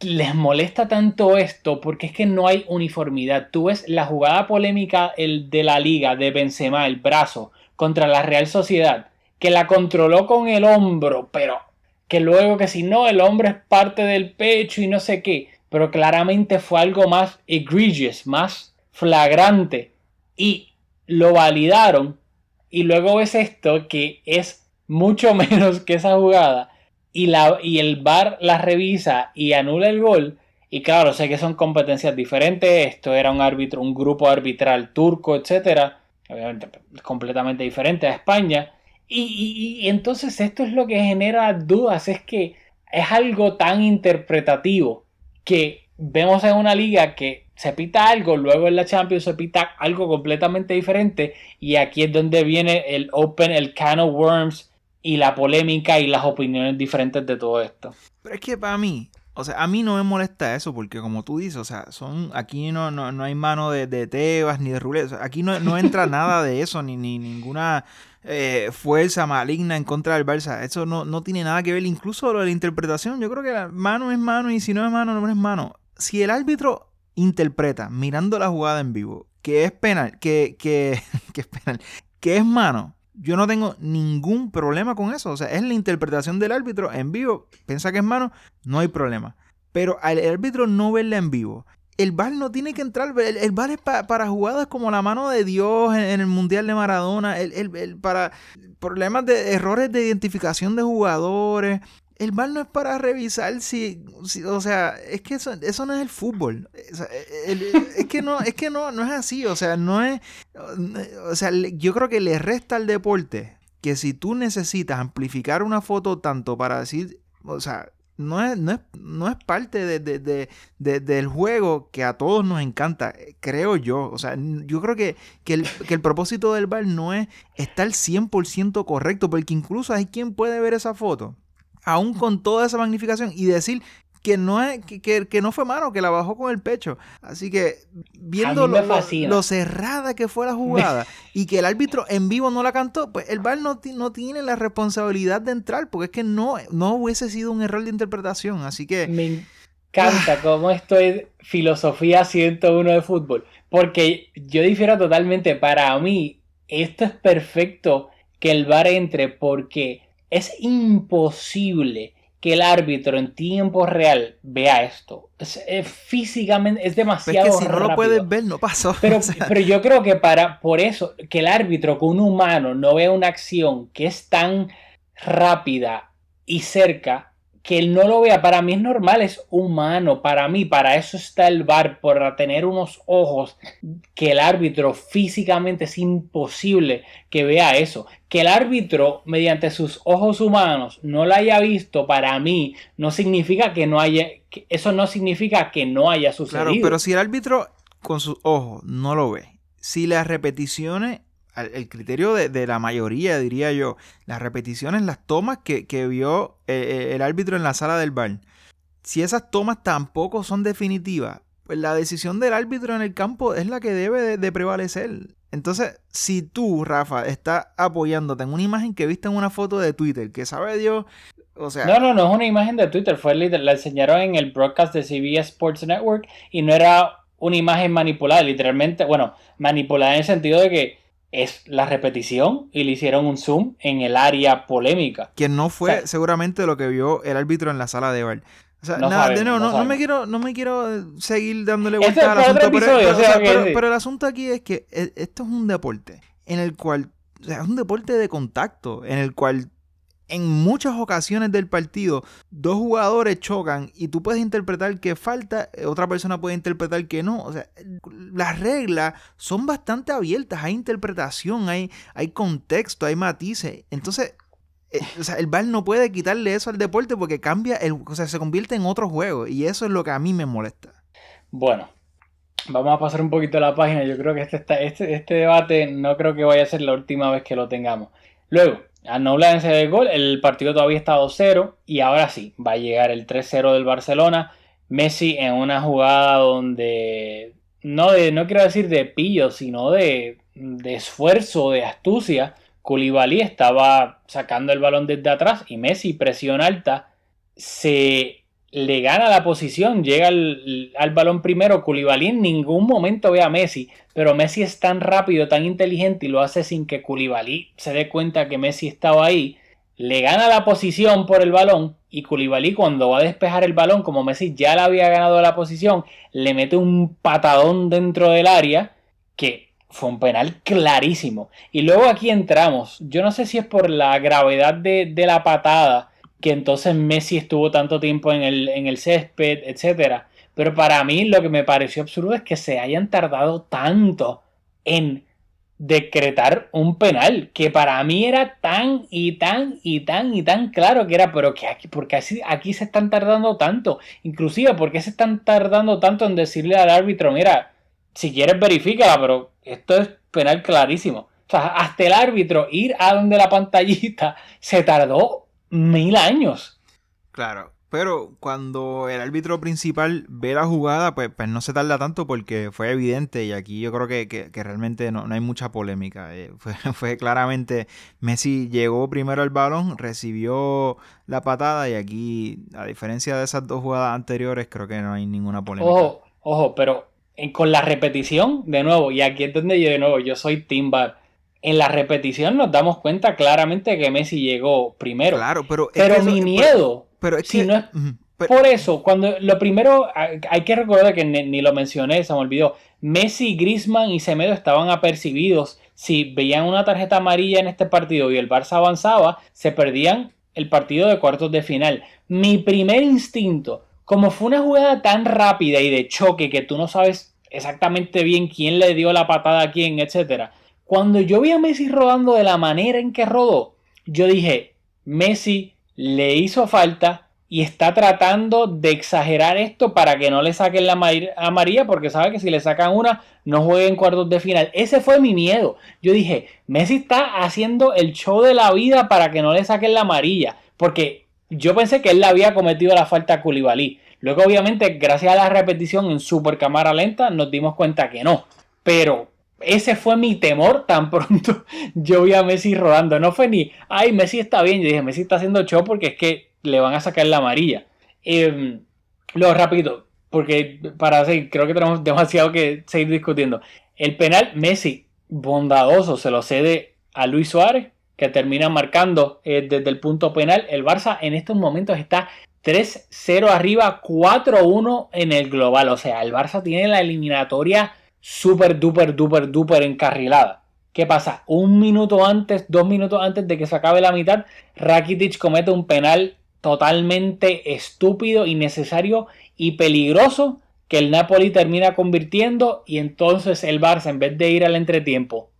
les molesta tanto esto porque es que no hay uniformidad. Tú ves la jugada polémica el de la liga de Benzema, el brazo, contra la Real Sociedad, que la controló con el hombro, pero que luego que si no, el hombro es parte del pecho y no sé qué, pero claramente fue algo más egregious, más flagrante. Y lo validaron. Y luego ves esto que es mucho menos que esa jugada y, la, y el VAR la revisa y anula el gol. Y claro, sé que son competencias diferentes. Esto era un árbitro, un grupo arbitral turco, etcétera. Obviamente, completamente diferente a España. Y, y, entonces esto es lo que genera dudas. Es que es algo tan interpretativo que vemos en una liga que se pita algo, luego en la Champions se pita algo completamente diferente. Y aquí es donde viene el Open, el can of worms y la polémica y las opiniones diferentes de todo esto. Pero es que para mí, o sea, a mí no me molesta eso porque como tú dices, o sea, son aquí no, no, hay mano de, Tebas ni de Rulet, aquí no, no entra nada de eso, ni, ni ninguna eh, fuerza maligna en contra del Barça. Eso no, no tiene nada que ver, incluso lo de la interpretación, yo creo que la mano es mano y si no es mano, no es mano. Si el árbitro interpreta mirando la jugada en vivo que es penal, que, que, que es penal, que es mano, yo no tengo ningún problema con eso. O sea, es la interpretación del árbitro en vivo. Piensa que es mano, no hay problema. Pero al árbitro no verla en vivo. El VAR no tiene que entrar. El, el es para jugadas como la mano de Dios en, el Mundial de Maradona. El, para problemas de errores de identificación de jugadores el VAR no es para revisar si, o sea, es que eso, eso no es el fútbol. es que no, es que no, no es así, o sea, no es, o sea, yo creo que le resta al deporte que si tú necesitas amplificar una foto tanto para decir, o sea, no es, no es, no es parte de, del juego que a todos nos encanta, creo yo. O sea, yo creo que, que, el, que el propósito del bar no es estar 100% correcto, porque incluso hay quien puede ver esa foto aún con toda esa magnificación y decir que no, es, que, no fue mano, que la bajó con el pecho. Así que viendo lo, cerrada que fue la jugada y que el árbitro en vivo no la cantó, pues el VAR no, no, tiene la responsabilidad de entrar, porque es que no, no hubiese sido un error de interpretación. Así que... Me encanta cómo esto es filosofía 101 de fútbol, porque yo difiero totalmente. Para mí, esto es perfecto que el VAR entre porque es imposible que el árbitro en tiempo real vea esto. Es, físicamente es demasiado. Es que si no lo puedes ver, no pasó. Pero, pero yo creo que para por eso, que el árbitro con un humano no vea una acción que es tan rápida y cerca, que él no lo vea, para mí es normal, es humano, para mí, para eso está el VAR, por tener unos ojos que el árbitro físicamente es imposible que vea eso. Que el árbitro, mediante sus ojos humanos, no lo haya visto, para mí, no significa que no haya, eso no significa que no haya sucedido. Claro, pero si el árbitro con sus ojos no lo ve, si las repeticiones el criterio de, la mayoría, diría yo, las repeticiones, las tomas que, vio eh, eh, el árbitro en la sala del bar. Si esas tomas tampoco son definitivas, pues la decisión del árbitro en el campo es la que debe de, prevalecer. Entonces, si tú, Rafa, estás apoyándote en una imagen que viste en una foto de Twitter, que sabe Dios, O sea, No, no, no es una imagen de Twitter, fue literal- la enseñaron en el broadcast de CBS Sports Network y no era una imagen manipulada, literalmente, bueno, manipulada en el sentido de que es la repetición y le hicieron un zoom en el área polémica. que no fue o sea- seguramente lo que vio el árbitro en la sala de bar. O sea, No nada, sabemos, no no, no me quiero, no me quiero eh, seguir dándole Este vuelta al asunto, pero, episodio, pero- o sea, o sea, pero- sí. pero el asunto aquí es que eh, esto es un deporte en el cual, o sea, es un deporte de contacto, en el cual en muchas ocasiones del partido dos jugadores chocan y tú puedes interpretar que falta, eh, otra persona puede interpretar que no. O sea, las reglas son bastante abiertas, hay interpretación, hay, hay contexto, hay matices. Entonces, eh, o sea, el VAR no puede quitarle eso al deporte porque cambia, el, o sea, se convierte en otro juego y eso es lo que a mí me molesta. Bueno, vamos a pasar un poquito la página. Yo creo que este, está, este, este debate no creo que vaya a ser la última vez que lo tengamos. Luego, anula ese de gol, el partido todavía está 2-0 y ahora sí, va a llegar el 3-0 del Barcelona. Messi en una jugada donde no, de, no quiero decir de pillo, sino de, de esfuerzo, de astucia. Koulibaly estaba sacando el balón desde atrás y Messi, presión alta, se le gana la posición, llega al, al balón primero. Koulibaly en ningún momento ve a Messi, pero Messi es tan rápido, tan inteligente y lo hace sin que Koulibaly se dé cuenta que Messi estaba ahí. Le gana la posición por el balón y Koulibaly cuando va a despejar el balón, como Messi ya le había ganado la posición, le mete un patadón dentro del área que fue un penal clarísimo. Y luego aquí entramos. Yo no sé si es por la gravedad de la patada que entonces Messi estuvo tanto tiempo en el, en el césped, etcétera. Pero para mí lo que me pareció absurdo es que se hayan tardado tanto en decretar un penal que para mí era tan y tan y tan y tan claro que era, pero que aquí, porque así, aquí se están tardando tanto, inclusive porque se están tardando tanto en decirle al árbitro, mira, si quieres verifícala, pero esto es penal clarísimo. O sea, hasta el árbitro ir a donde la pantallita se tardó mil años. Claro, pero cuando el árbitro principal ve la jugada, pues, pues no se tarda tanto porque fue evidente y aquí yo creo que, que- que realmente no, no hay mucha polémica. Eh, fue, fue claramente, Messi llegó primero al balón, recibió la patada y aquí, a diferencia de esas dos jugadas anteriores, creo que no hay ninguna polémica. Ojo, ojo, pero con la repetición, de nuevo, y aquí es donde yo de nuevo, yo soy Team Bar. En la repetición nos damos cuenta claramente que Messi llegó primero. Claro, pero... es pero eso- mi miedo, Pero, es si que... no es pero- por eso, cuando lo primero, hay hay que recordar que ni, ni lo mencioné, se me olvidó. Messi, Griezmann y Semedo estaban apercibidos. Si veían una tarjeta amarilla en este partido y el Barça avanzaba, se perdían el partido de cuartos de final. Mi primer instinto, como fue una jugada tan rápida y de choque que tú no sabes exactamente bien quién le dio la patada a quién, etcétera. Cuando yo vi a Messi rodando de la manera en que rodó, yo dije, Messi le hizo falta y está tratando de exagerar esto para que no le saquen la amar- amarilla porque sabe que si le sacan una no juega en cuartos de final. Ese fue mi miedo. Yo dije, Messi está haciendo el show de la vida para que no le saquen la amarilla porque yo pensé que él le había cometido la falta a Koulibaly. Luego obviamente gracias a la repetición en super cámara lenta nos dimos cuenta que no. Pero ese fue mi temor tan pronto yo vi a Messi rodando. No fue ni, ay, Messi está bien. Yo dije, Messi está haciendo show porque es que le van a sacar la amarilla. Eh, lo rápido, porque para seguir, creo que tenemos demasiado que seguir discutiendo. El penal, Messi, bondadoso, se lo cede a Luis Suárez, que termina marcando eh, desde el punto penal. El Barça en estos momentos está 3-0 arriba, 4-1 en el global. O sea, el Barça tiene la eliminatoria super, duper, duper, duper encarrilada. ¿Qué pasa? Un minuto antes, dos minutos antes de que se acabe la mitad, Rakitic comete un penal totalmente estúpido, innecesario y peligroso que el Napoli termina convirtiendo y entonces el Barça en vez de ir al entretiempo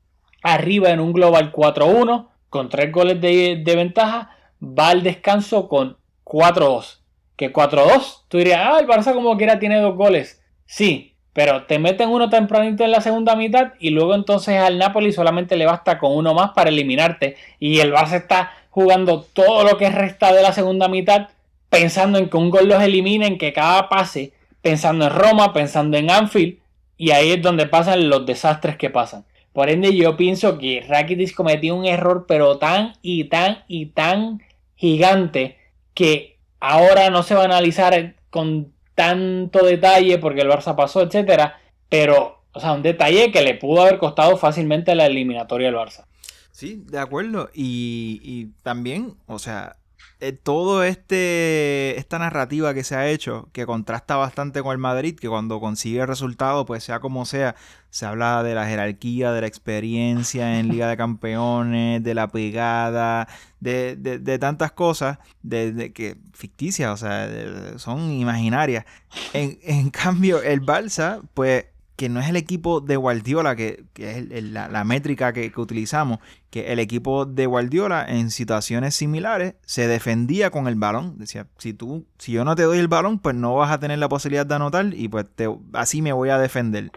arriba en un global 4-1 con tres goles de, de ventaja va al descanso con 4-2 que 4-2 tú dirías ah el Barça como quiera tiene dos goles sí pero te meten uno tempranito en la segunda mitad y luego entonces al Napoli solamente le basta con uno más para eliminarte y el Barça está jugando todo lo que resta de la segunda mitad pensando en que un gol los elimine, en que cada pase, pensando en Roma, pensando en Anfield y ahí es donde pasan los desastres que pasan. Por ende yo pienso que Rakitic cometió un error pero tan y tan y tan gigante que ahora no se va a analizar con tanto detalle porque el Barça pasó, etcétera, pero, o sea, un detalle que le pudo haber costado fácilmente la eliminatoria al Barça. Sí, de acuerdo. Y, y también, o sea, eh, todo este esta narrativa que se ha hecho, que contrasta bastante con el Madrid, que cuando consigue el resultado, pues sea como sea, se habla de la jerarquía, de la experiencia en Liga de Campeones, de la pegada, de, de, tantas cosas, de, que ficticias, o sea, son imaginarias. En, en cambio, el Balsa, pues que no es el equipo de Guardiola, que, es la, métrica que, utilizamos, que el equipo de Guardiola en situaciones similares se defendía con el balón. Decía, si tú, si yo no te doy el balón, pues no vas a tener la posibilidad de anotar y pues así me voy a defender.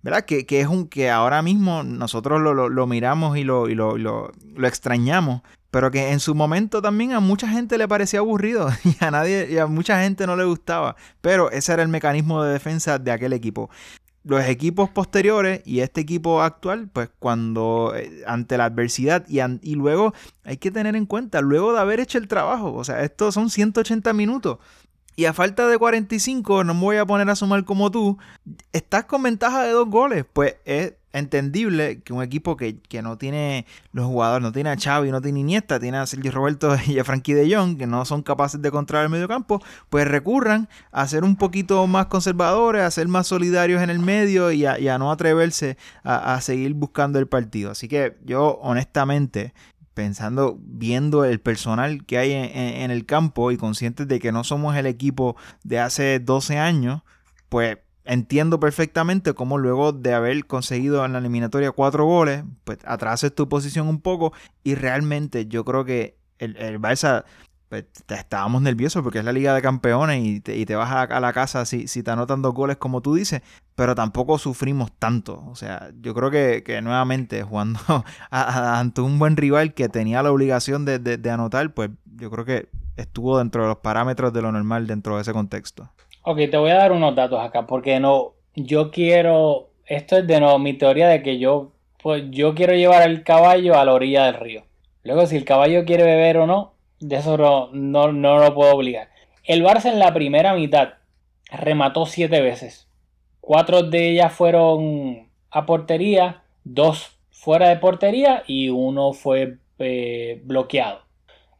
¿Verdad? Que, es un que ahora mismo nosotros lo, miramos y, lo, y lo, lo, extrañamos, pero que en su momento también a mucha gente le parecía aburrido y a nadie y a mucha gente no le gustaba, pero ese era el mecanismo de defensa de aquel equipo los equipos posteriores y este equipo actual, pues cuando eh, ante la adversidad y, y, luego hay que tener en cuenta, luego de haber hecho el trabajo, o sea, estos son 180 minutos. Y a falta de 45, no me voy a poner a sumar como tú, estás con ventaja de dos goles. Pues es entendible que un equipo que, no tiene los jugadores, no tiene a Xavi, no tiene Iniesta, tiene a Sergio Roberto y a Frankie de Jong, que no son capaces de controlar el medio campo, pues recurran a ser un poquito más conservadores, a ser más solidarios en el medio y a, no atreverse a, seguir buscando el partido. Así que yo honestamente pensando, viendo el personal que hay en, el campo y conscientes de que no somos el equipo de hace 12 años, pues entiendo perfectamente cómo luego de haber conseguido en la eliminatoria cuatro goles, pues atrases tu posición un poco y realmente yo creo que el, el Barça pues, estábamos nerviosos porque es la Liga de Campeones y te, vas a, la casa si, si te anotan dos goles como tú dices, pero tampoco sufrimos tanto. O sea, yo creo que, nuevamente jugando ante un buen rival que tenía la obligación de, de anotar, pues yo creo que estuvo dentro de los parámetros de lo normal dentro de ese contexto. Ok, te voy a dar unos datos acá, porque no, yo quiero, esto es de nuevo mi teoría de que yo, pues yo quiero llevar el caballo a la orilla del río. Luego, si el caballo quiere beber o no, de eso no, no, no lo puedo obligar. El Barça en la primera mitad remató siete veces. Cuatro de ellas fueron a portería, dos fuera de portería y uno fue eh, bloqueado.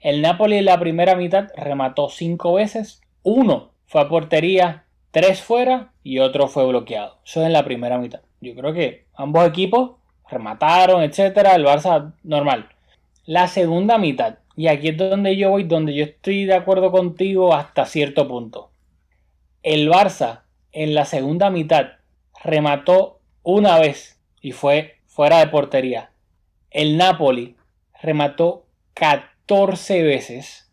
El Napoli en la primera mitad remató cinco veces, uno fue a portería, tres fuera y otro fue bloqueado. Eso es en la primera mitad. Yo creo que ambos equipos remataron, etcétera. El Barça normal. La segunda mitad, y aquí es donde yo voy, donde yo estoy de acuerdo contigo hasta cierto punto. El Barça en la segunda mitad remató una vez y fue fuera de portería. El Napoli remató 14 veces.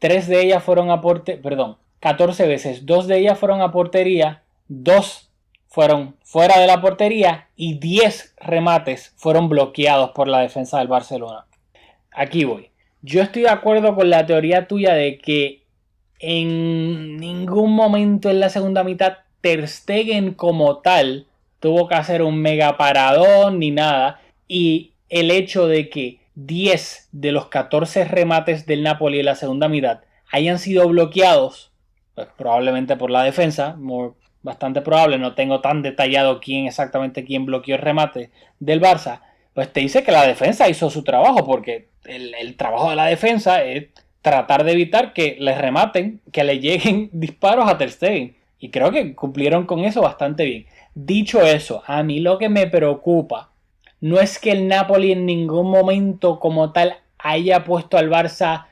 Tres de ellas fueron a portería, perdón, 14 veces. Dos de ellas fueron a portería, dos fueron fuera de la portería y 10 remates fueron bloqueados por la defensa del Barcelona. Aquí voy. Yo estoy de acuerdo con la teoría tuya de que en ningún momento en la segunda mitad Ter Stegen como tal tuvo que hacer un mega paradón ni nada y el hecho de que 10 de los 14 remates del Napoli en la segunda mitad hayan sido bloqueados pues, probablemente por la defensa, bastante probable, no tengo tan detallado quién exactamente quién bloqueó el remate del Barça, pues te dice que la defensa hizo su trabajo, porque el, trabajo de la defensa es tratar de evitar que le rematen, que le lleguen disparos a Ter Stegen. Y creo que cumplieron con eso bastante bien. Dicho eso, a mí lo que me preocupa no es que el Napoli en ningún momento como tal haya puesto al Barça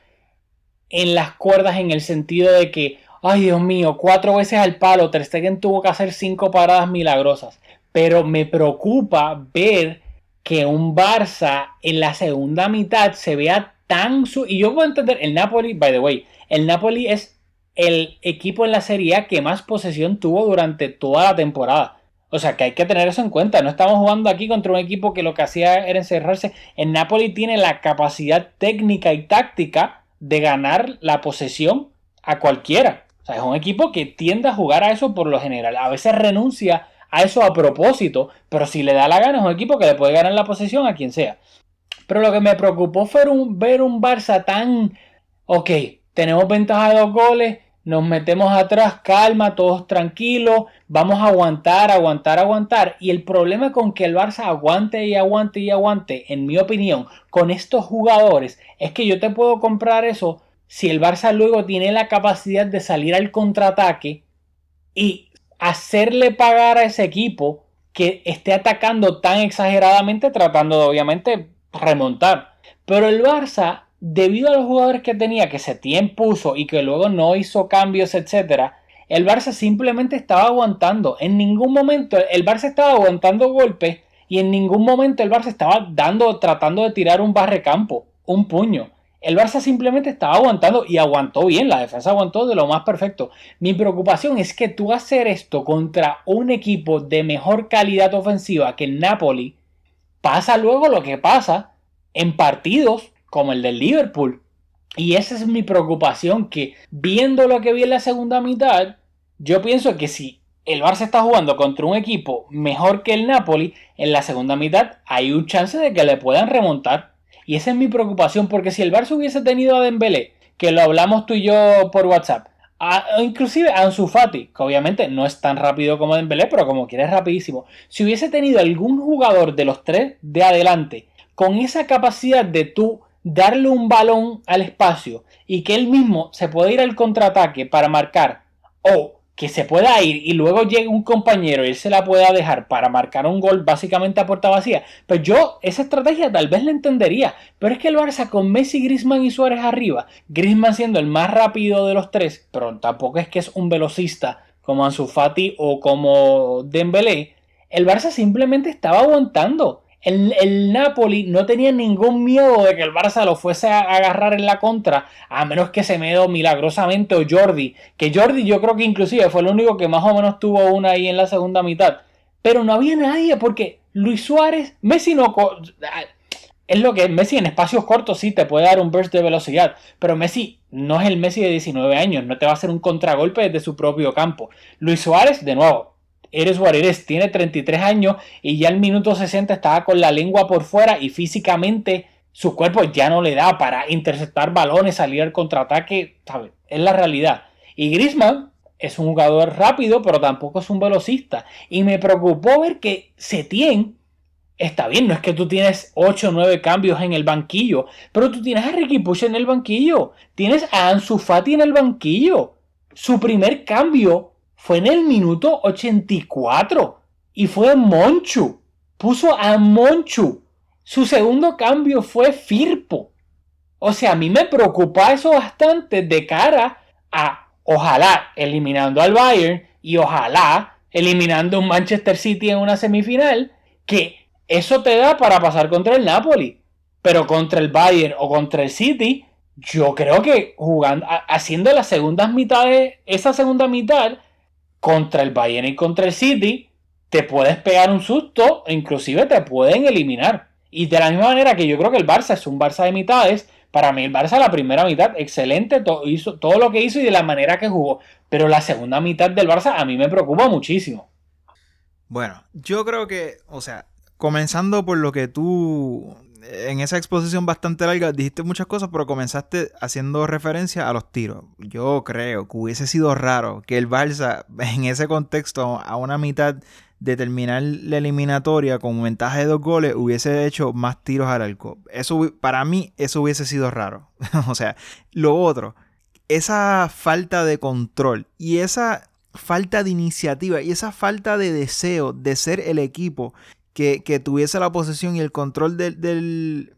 en las cuerdas en el sentido de que Ay, Dios mío, cuatro veces al palo. Ter tuvo que hacer cinco paradas milagrosas. Pero me preocupa ver que un Barça en la segunda mitad se vea tan... Su y yo puedo entender, el Napoli, by the way, el Napoli es el equipo en la Serie A que más posesión tuvo durante toda la temporada. O sea que hay que tener eso en cuenta. No estamos jugando aquí contra un equipo que lo que hacía era encerrarse. El Napoli tiene la capacidad técnica y táctica de ganar la posesión a cualquiera. O sea, es un equipo que tiende a jugar a eso por lo general. A veces renuncia a eso a propósito, pero si le da la gana es un equipo que le puede ganar la posición a quien sea. Pero lo que me preocupó fue ver un Barça tan... Ok, tenemos ventaja de dos goles, nos metemos atrás, calma, todos tranquilos, vamos a aguantar, aguantar, aguantar. Y el problema con que el Barça aguante y aguante y aguante, en mi opinión, con estos jugadores, es que yo te puedo comprar eso si el Barça luego tiene la capacidad de salir al contraataque y hacerle pagar a ese equipo que esté atacando tan exageradamente, tratando de obviamente remontar. Pero el Barça debido a los jugadores que tenía, que Setien puso y que luego no hizo cambios, etcétera, el Barça simplemente estaba aguantando. En ningún momento el Barça estaba aguantando golpes y en ningún momento el Barça estaba dando, tratando de tirar un barrecampo, un puño. El Barça simplemente estaba aguantando y aguantó bien, la defensa aguantó de lo más perfecto. Mi preocupación es que tú hacer esto contra un equipo de mejor calidad ofensiva que el Napoli, pasa luego lo que pasa en partidos como el del Liverpool. Y esa es mi preocupación, que viendo lo que vi en la segunda mitad, yo pienso que si el Barça está jugando contra un equipo mejor que el Napoli, en la segunda mitad hay un chance de que le puedan remontar. Y esa es mi preocupación, porque si el Barça hubiese tenido a Dembélé, que lo hablamos tú y yo por WhatsApp, inclusive a Ansu Fati, que obviamente no es tan rápido como Dembélé, pero como quiere rapidísimo. Si hubiese tenido algún jugador de los tres de adelante con esa capacidad de tú darle un balón al espacio y que él mismo se pueda ir al contraataque para marcar o que se pueda ir y luego llegue un compañero y él se la pueda dejar para marcar un gol básicamente a puerta vacía, pues yo esa estrategia tal vez la entendería, pero es que el Barça con Messi, Grisman y Suárez arriba, Grisman siendo el más rápido de los tres, pero tampoco es que es un velocista como Ansu Fati o como Dembélé, el Barça simplemente estaba aguantando el, Napoli no tenía ningún miedo de que el Barça lo fuese a agarrar en la contra, a menos que se me milagrosamente o Jordi, que Jordi yo creo que inclusive fue el único que más o menos tuvo una ahí en la segunda mitad. Pero no había nadie porque Luis Suárez, Messi no... Es lo que Messi en espacios cortos sí te puede dar un burst de velocidad, pero Messi no es el Messi de 19 años, no te va a hacer un contragolpe desde su propio campo. Luis Suárez, de nuevo, eres what tiene 33 años y ya el minuto 60 estaba con la lengua por fuera y físicamente su cuerpo ya no le da para interceptar balones, salir al contraataque, ¿sabes? Es la realidad. Y Griezmann es un jugador rápido, pero tampoco es un velocista. Y me preocupó ver que Setien está bien, no es que tú tienes 8 o 9 cambios en el banquillo, pero tú tienes a Ricky Push en el banquillo, tienes a Ansu Fati en el banquillo. Su primer cambio fue en el minuto 84 y fue Monchu. Puso a Monchu. Su segundo cambio fue Firpo. O sea, a mí me preocupa eso bastante de cara a, ojalá, eliminando al Bayern y ojalá eliminando un Manchester City en una semifinal, que eso te da para pasar contra el Napoli. Pero contra el Bayern o contra el City, yo creo que jugando, haciendo las segundas mitades, esa segunda mitad, contra el Bayern y contra el City, te puedes pegar un susto e inclusive te pueden eliminar. Y de la misma manera que yo creo que el Barça es un Barça de mitades, para mí el Barça la primera mitad, excelente, hizo, todo lo que hizo y de la manera que jugó. Pero la segunda mitad del Barça a mí me preocupa muchísimo. Bueno, yo creo que, o sea, comenzando por lo que tú en esa exposición bastante larga dijiste muchas cosas, pero comenzaste haciendo referencia a los tiros. Yo creo que hubiese sido raro que el Barça, en ese contexto, a una mitad de terminar la eliminatoria con ventaja de dos goles, hubiese hecho más tiros al arco. Eso, para mí, eso hubiese sido raro. o sea, lo otro, esa falta de control y esa falta de iniciativa y esa falta de deseo de ser el equipo que, tuviese la posesión y el control del,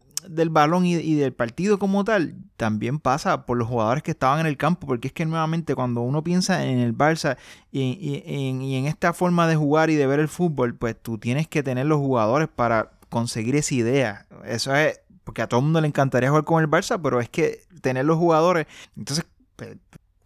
balón y, del partido como tal, también pasa por los jugadores que estaban en el campo, porque es que nuevamente cuando uno piensa en el Barça y, en esta forma de jugar y de ver el fútbol, pues tú tienes que tener los jugadores para conseguir esa idea. Eso es, porque a todo el mundo le encantaría jugar con el Barça, pero es que tener los jugadores, entonces,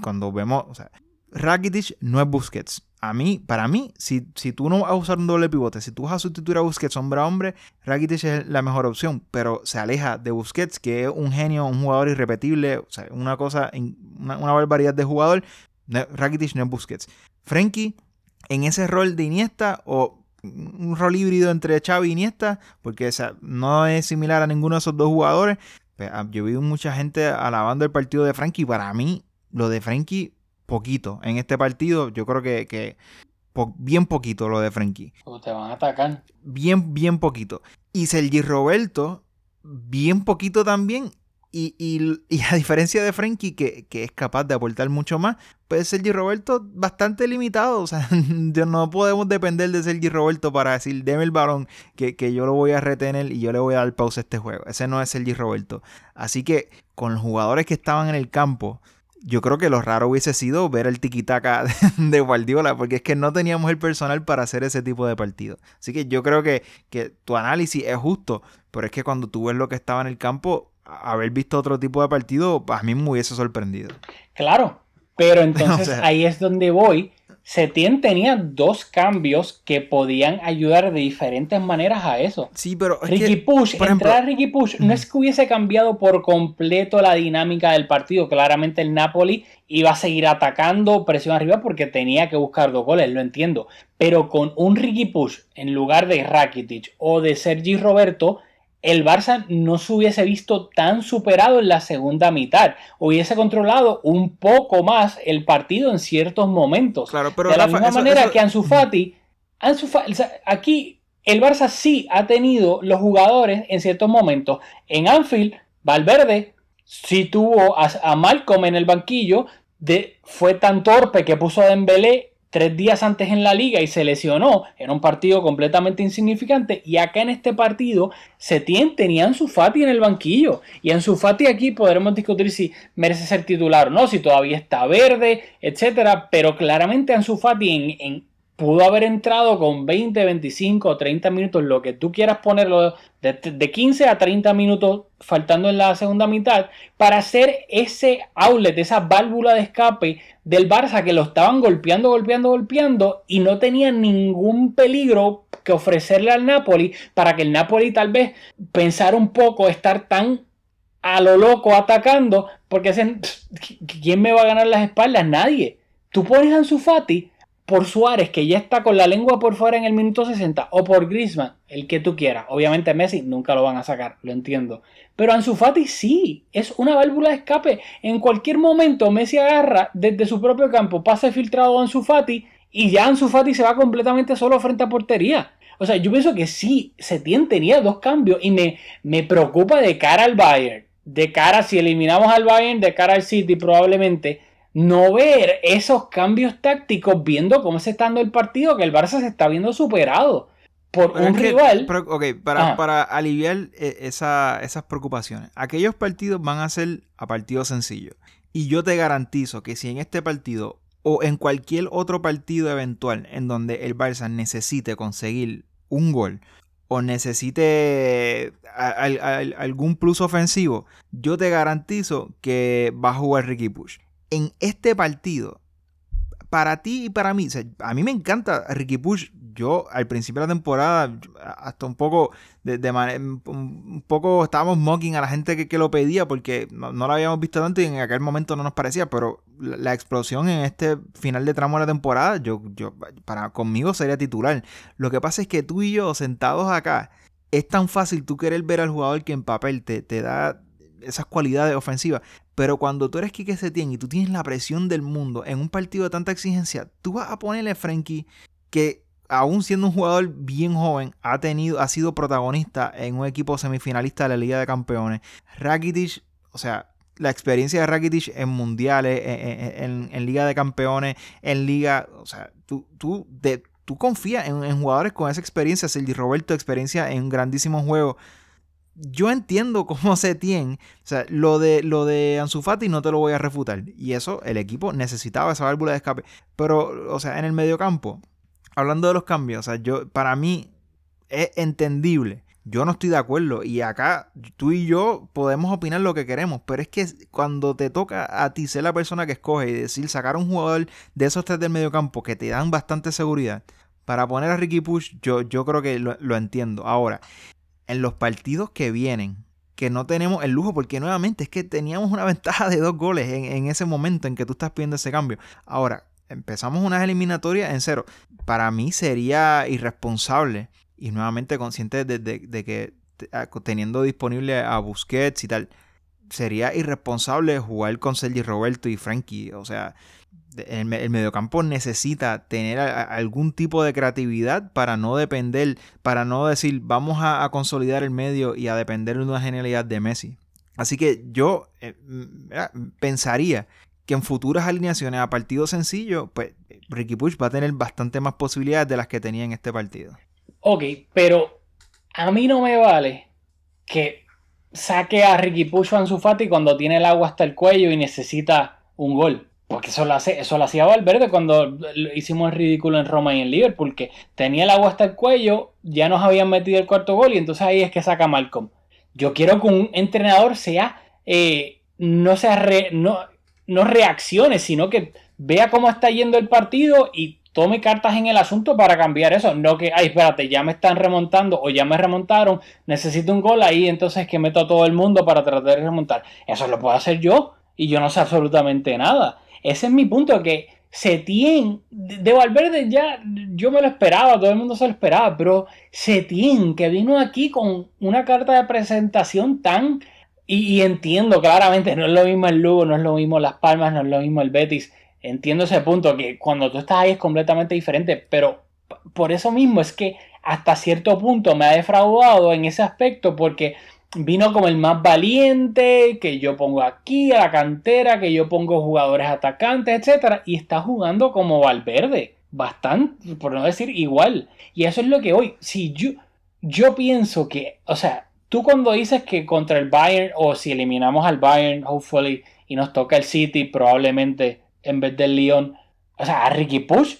cuando vemos, o sea, Rakitic no es Busquets a mí, para mí, si, si tú no vas a usar un doble pivote, si tú vas a sustituir a Busquets hombre a hombre, Rakitic es la mejor opción, pero se aleja de Busquets, que es un genio, un jugador irrepetible, o sea, una cosa, una, barbaridad de jugador. Rakitic no es Busquets. Frenkie, en ese rol de Iniesta o un rol híbrido entre Xavi y Iniesta, porque no es similar a ninguno de esos dos jugadores, pues, ah, yo vi mucha gente alabando el partido de Frankie. Para mí, lo de Frankie, poquito. En este partido, yo creo que, que bien poquito lo de Frankie. O te van a atacar. Bien, bien poquito. Y Sergi Roberto, bien poquito también. Y, y, a diferencia de Frankie, que, que, es capaz de aportar mucho más, pues Sergi Roberto bastante limitado. O sea, no podemos depender de Sergi Roberto para decir, deme el balón, que, que, yo lo voy a retener y yo le voy a dar pausa a este juego. Ese no es Sergi Roberto. Así que con los jugadores que estaban en el campo, yo creo que lo raro hubiese sido ver el tiquitaca de Guardiola, porque es que no teníamos el personal para hacer ese tipo de partido. Así que yo creo que, que tu análisis es justo, pero es que cuando tú ves lo que estaba en el campo, haber visto otro tipo de partido, a mí me hubiese sorprendido. Claro, pero entonces ahí es donde voy Setien tenía dos cambios que podían ayudar de diferentes maneras a eso. Sí, pero. Ricky Push, entrar a Ricky Push no es que hubiese cambiado por completo la dinámica del partido. Claramente el Napoli iba a seguir atacando presión arriba porque tenía que buscar dos goles, lo entiendo. Pero con un Ricky Push en lugar de Rakitic o de Sergi Roberto, el Barça no se hubiese visto tan superado en la segunda mitad. Hubiese controlado un poco más el partido en ciertos momentos. Claro, pero de la misma manera que Ansu Fati, aquí el Barça sí ha tenido los jugadores en ciertos momentos. En Anfield, Valverde sí tuvo a, Malcolm en el banquillo, de, fue tan torpe que puso a Dembélé tres días antes en la liga y se lesionó, era un partido completamente insignificante y acá en este partido Setien tenía a Ansu Fati en el banquillo y Ansu Fati aquí podremos discutir si merece ser titular o no, si todavía está verde, etcétera, pero claramente Ansu Fati en pudo haber entrado con 20, 25, 30 minutos, lo que tú quieras ponerlo, de, 15 a 30 minutos faltando en la segunda mitad, para hacer ese outlet, esa válvula de escape del Barça que lo estaban golpeando, golpeando, golpeando y no tenía ningún peligro que ofrecerle al Napoli para que el Napoli tal vez pensara un poco estar tan a lo loco atacando, porque ¿quién me va a ganar las espaldas? Nadie. Tú pones a Ansu Fati por Suárez, que ya está con la lengua por fuera en el minuto 60, o por Griezmann, el que tú quieras. Obviamente Messi nunca lo van a sacar, lo entiendo. Pero Ansu Fati sí, es una válvula de escape. En cualquier momento Messi agarra desde su propio campo, pasa filtrado a Ansu Fati y ya Ansu Fati se va completamente solo frente a portería. O sea, yo pienso que sí, Setien tenía dos cambios y me, me preocupa de cara al Bayern. De cara, si eliminamos al Bayern, de cara al City probablemente no ver esos cambios tácticos viendo cómo se está dando el partido, que el Barça se está viendo superado por un rival. ok, para, para aliviar eh, esas preocupaciones, aquellos partidos van a ser a partidos sencillos. Y yo te garantizo que si en este partido o en cualquier otro partido eventual en donde el Barça necesite conseguir un gol o necesite algún plus ofensivo, yo te garantizo que va a jugar Ricky Push en este partido, para ti y para mí, a mí me encanta Ricky Push. Yo al principio de la temporada, hasta un poco, de, un poco estábamos mocking a la gente que, lo pedía porque no, lo habíamos visto tanto y en aquel momento no nos parecía, pero la, explosión en este final de tramo de la temporada, yo, yo, para conmigo sería titular. Lo que pasa es que tú y yo sentados acá, es tan fácil tú querer ver al jugador que en papel te, te da esas cualidades ofensivas. Pero cuando tú eres Quique Setién y tú tienes la presión del mundo en un partido de tanta exigencia, tú vas a ponerle a que aún siendo un jugador bien joven, ha tenido, ha sido protagonista en un equipo semifinalista de la Liga de Campeones. Rakitic, o sea, la experiencia de Rakitic en mundiales, en, Liga de Campeones, en Liga, o sea, tú, tú, tú confías en, en, jugadores con esa experiencia, Sergi Roberto, experiencia en un grandísimo juego yo entiendo cómo se tiene. O sea, lo de, lo de Ansu Fati no te lo voy a refutar. Y eso, el equipo necesitaba esa válvula de escape. Pero, o sea, en el mediocampo, hablando de los cambios, o sea, yo, para mí es entendible. Yo no estoy de acuerdo. Y acá tú y yo podemos opinar lo que queremos. Pero es que cuando te toca a ti ser la persona que escoge y decir sacar un jugador de esos tres del mediocampo que te dan bastante seguridad. Para poner a Ricky Push, yo, yo creo que lo, lo entiendo. Ahora, en los partidos que vienen, que no tenemos el lujo, porque nuevamente es que teníamos una ventaja de dos goles en, ese momento en que tú estás pidiendo ese cambio. Ahora, empezamos unas eliminatorias en cero. Para mí sería irresponsable y nuevamente consciente de, que teniendo disponible a Busquets y tal, sería irresponsable jugar con Sergi Roberto y Frankie. O sea, el, mediocampo necesita tener algún tipo de creatividad para no depender, para no decir vamos a, consolidar el medio y a depender de una genialidad de Messi. Así que yo eh, pensaría que en futuras alineaciones a partido sencillo, pues Ricky Push va a tener bastante más posibilidades de las que tenía en este partido. Ok, pero a mí no me vale que saque a Ricky Push o Ansu Fati cuando tiene el agua hasta el cuello y necesita un gol. Porque eso lo, hace, eso lo hacía Valverde cuando hicimos el ridículo en Roma y en Liverpool, que tenía el agua hasta el cuello, ya nos habían metido el cuarto gol y entonces ahí es que saca Malcolm. Yo quiero que un entrenador sea, eh, no sea, no, no reaccione, sino que vea cómo está yendo el partido y tome cartas en el asunto para cambiar eso. No que, ay, espérate, ya me están remontando o ya me remontaron, necesito un gol ahí, entonces que meto a todo el mundo para tratar de remontar. Eso lo puedo hacer yo y yo no sé absolutamente nada. Ese es mi punto, que Setien, de Valverde ya yo me lo esperaba, todo el mundo se lo esperaba, pero Setien, que vino aquí con una carta de presentación tan... Y, entiendo claramente, no es lo mismo el Lugo, no es lo mismo Las Palmas, no es lo mismo el Betis. Entiendo ese punto, que cuando tú estás ahí es completamente diferente, pero por eso mismo es que hasta cierto punto me ha defraudado en ese aspecto, porque vino como el más valiente, que yo pongo aquí a la cantera, que yo pongo jugadores atacantes, etc. Y está jugando como Valverde, bastante, por no decir igual. Y eso es lo que hoy, si yo, yo pienso que, o sea, tú cuando dices que contra el Bayern, o si eliminamos al Bayern, hopefully, y nos toca el City, probablemente en vez del Lyon, o sea, a Ricky Push,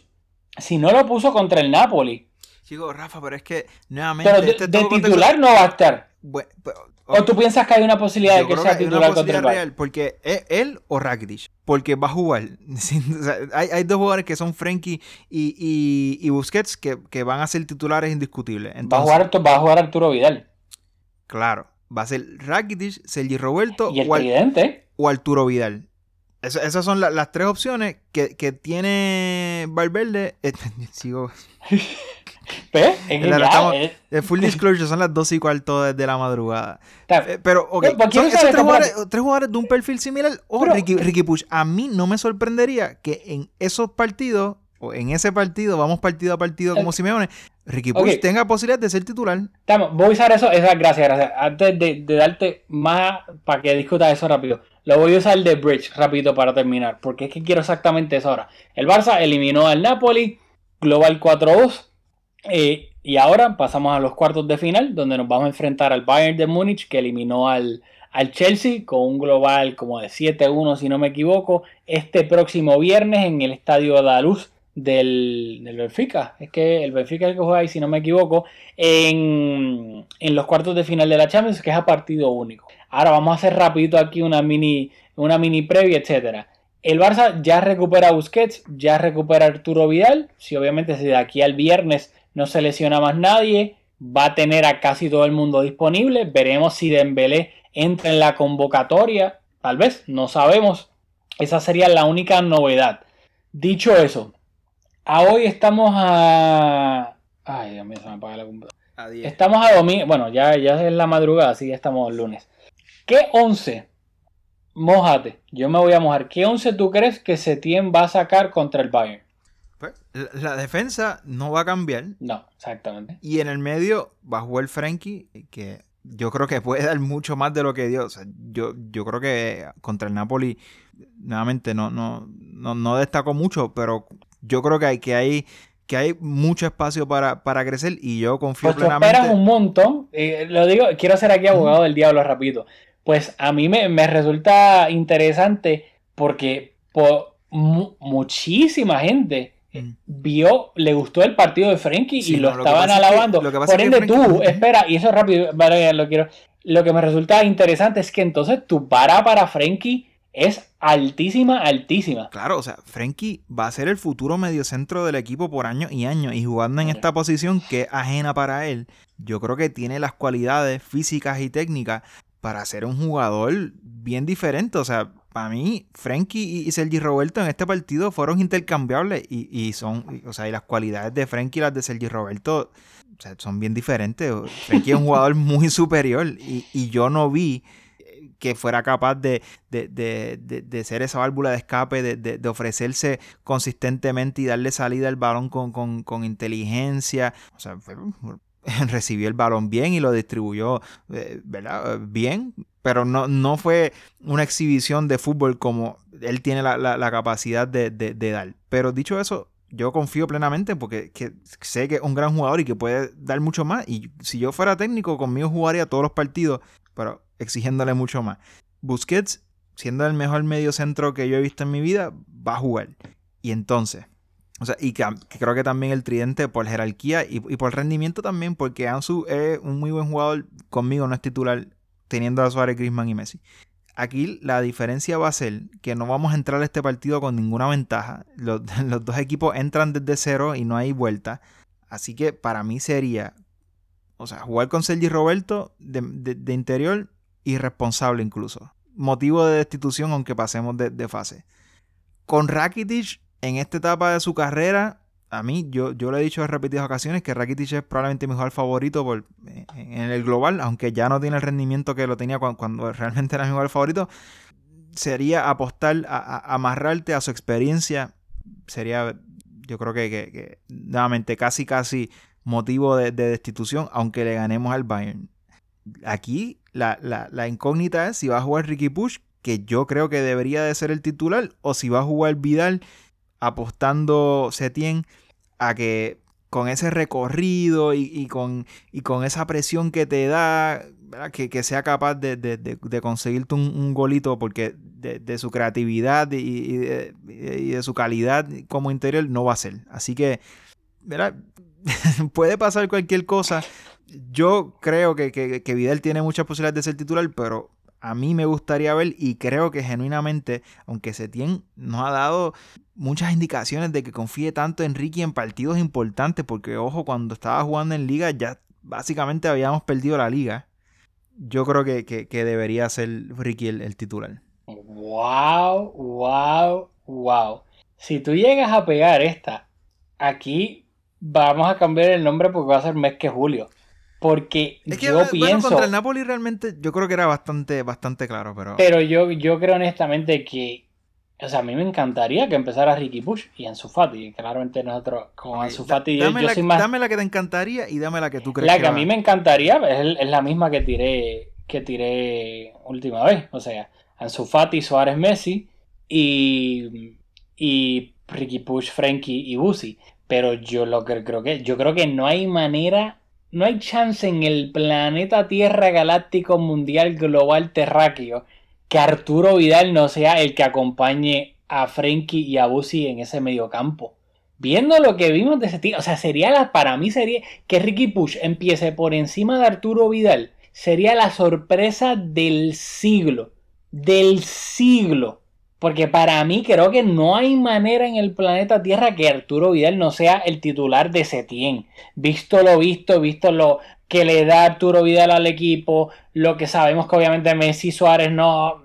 si no lo puso contra el Napoli. Chico, Rafa, pero es que nuevamente. Pero de, este titular no va a estar. ¿O tú piensas que hay una posibilidad de que sea titular contra el real, Porque es él o Rakitic. Porque va a jugar. hay, dos jugadores que son Frenkie y, y, Busquets que, van a ser titulares indiscutibles. va, a jugar, va a jugar Arturo Vidal. Claro. Va a ser Rakitic, Sergi Roberto o, Arturo Vidal. Esas son las tres opciones que, tiene Valverde. sigo. ¿Ves? Es el full disclosure son las 12 y cuarto desde la madrugada. Eh, pero, ok, son esos tres jugadores, de un perfil similar. Oh, Ricky, Ricky Push. A mí no me sorprendería que en esos partidos, en ese partido, vamos partido a partido como Simeone, Ricky Push tenga posibilidad de ser titular. voy a usar eso, esa, gracias, gracias. Antes de, darte más para que discutas eso rápido, lo voy a usar de Bridge rápido para terminar, porque es que quiero exactamente eso ahora. El Barça eliminó al Napoli, Global 4-2 eh, y ahora pasamos a los cuartos de final, donde nos vamos a enfrentar al Bayern de Múnich, que eliminó al, al Chelsea con un global como de 7-1, si no me equivoco, este próximo viernes en el estadio de Luz del, del, Benfica. Es que el Benfica es el que juega ahí, si no me equivoco, en, en, los cuartos de final de la Champions, que es a partido único. Ahora vamos a hacer rapidito aquí una mini, una mini previa, etcétera. El Barça ya recupera a Busquets, ya recupera a Arturo Vidal. Si obviamente si de aquí al viernes no se lesiona más nadie, va a tener a casi todo el mundo disponible. Veremos si Dembélé entra en la convocatoria, tal vez, no sabemos. Esa sería la única novedad. Dicho eso, a hoy estamos a... Ay, Dios mío, se me apaga la computadora. Estamos a domingo, bueno, ya, ya es la madrugada, así que estamos lunes. ¿Qué 11? Mójate, yo me voy a mojar. ¿Qué 11 tú crees que Setien va a sacar contra el Bayern? la defensa no va a cambiar. No, exactamente. Y en el medio va a jugar Frankie, que yo creo que puede dar mucho más de lo que dio. yo, yo creo que contra el Napoli, nuevamente, no, no, no, destacó mucho, pero yo creo que hay, que hay, que hay mucho espacio para, para crecer y yo confío pues plenamente. esperas un montón. Eh, lo digo, quiero ser aquí abogado del diablo rápido. Pues a mí me, resulta interesante porque por muchísima gente Mm. vio, le gustó el partido de Frenkie y lo, estaban alabando. Por ende, tú, espera, y eso rápido, lo quiero. Lo que me resulta interesante es que entonces tu para para Frenkie es altísima, altísima. Claro, o sea, Frenkie va a ser el futuro mediocentro del equipo por años y años y jugando en esta posición que es ajena para él, yo creo que tiene las cualidades físicas y técnicas para ser un jugador bien diferente. O sea, para mí, Frankie y Sergi Roberto en este partido fueron intercambiables y, son, o sea, y las cualidades de Frankie y las de Sergi Roberto son bien diferentes. Frankie es un jugador muy superior y, yo no vi que fuera capaz de, de, de, de, ser esa válvula de escape, de, ofrecerse consistentemente y darle salida al balón con, con, inteligencia. O sea, recibió el balón bien y lo distribuyó eh, ¿verdad? bien, pero no, no fue una exhibición de fútbol como él tiene la, la, capacidad de, de, dar. Pero dicho eso, yo confío plenamente porque sé que es un gran jugador y que puede dar mucho más. Y si yo fuera técnico, conmigo jugaría todos los partidos, pero exigiéndole mucho más. Busquets, siendo el mejor medio centro que yo he visto en mi vida, va a jugar. Y entonces, o sea, y que, creo que también el tridente por jerarquía y, por rendimiento también, porque Ansu es un muy buen jugador, conmigo no es titular, teniendo a Suárez, Griezmann y Messi. Aquí la diferencia va a ser que no vamos a entrar a este partido con ninguna ventaja. Los, dos equipos entran desde cero y no hay vuelta. Así que para mí sería, o sea, jugar con Sergi Roberto de, de, interior irresponsable incluso. Motivo de destitución aunque pasemos de, de fase. Con Rakitic en esta etapa de su carrera, a mí, yo, yo le he dicho en repetidas ocasiones que Rakitic es probablemente mi jugador favorito por, en el global, aunque ya no tiene el rendimiento que lo tenía cuando, realmente era mi jugador favorito. Sería apostar a, amarrarte a su experiencia. Sería, yo creo que, nuevamente, casi, casi motivo de, destitución, aunque le ganemos al Bayern. Aquí la, incógnita es si va a jugar Ricky Push, que yo creo que debería de ser el titular, o si va a jugar Vidal apostando Setien a que con ese recorrido y, con, y con esa presión que te da, que, sea capaz de, conseguirte un, golito porque de, su creatividad y, de, su calidad como interior no va a ser. Así que, puede pasar cualquier cosa. Yo creo que, que, que Vidal tiene muchas posibilidades de ser titular, pero a mí me gustaría ver y creo que genuinamente, aunque Setien nos ha dado muchas indicaciones de que confíe tanto en Ricky en partidos importantes, porque ojo, cuando estaba jugando en liga ya básicamente habíamos perdido la liga. Yo creo que, debería ser Ricky el, titular. Wow, wow, wow. Si tú llegas a pegar esta, aquí vamos a cambiar el nombre porque va a ser mes que julio. Porque yo pienso. contra el Napoli realmente yo creo que era bastante, bastante claro, pero. Pero yo, yo creo honestamente que. O sea, a mí me encantaría que empezara Ricky Push y Ansu Fati. Claramente nosotros con Ansu Fati dame, yo, la, soy más... dame la que te encantaría y dame la que tú crees La que, a mí me encantaría es, es, la misma que tiré que tiré última vez. O sea, Ansu Fati, Suárez, Messi y, y Ricky Push, Frankie y Busi. Pero yo lo que creo que yo creo que no hay manera no hay chance en el planeta Tierra Galáctico Mundial Global Terráqueo que Arturo Vidal no sea el que acompañe a Frenkie y a Busi en ese mediocampo. Viendo lo que vimos de ese tío, o sea, sería la, para mí sería que Ricky Push empiece por encima de Arturo Vidal. Sería la sorpresa del siglo. Del siglo. Porque para mí creo que no hay manera en el planeta Tierra que Arturo Vidal no sea el titular de Setien. Visto lo visto, visto lo que le da Arturo Vidal al equipo, lo que sabemos que obviamente Messi Suárez no,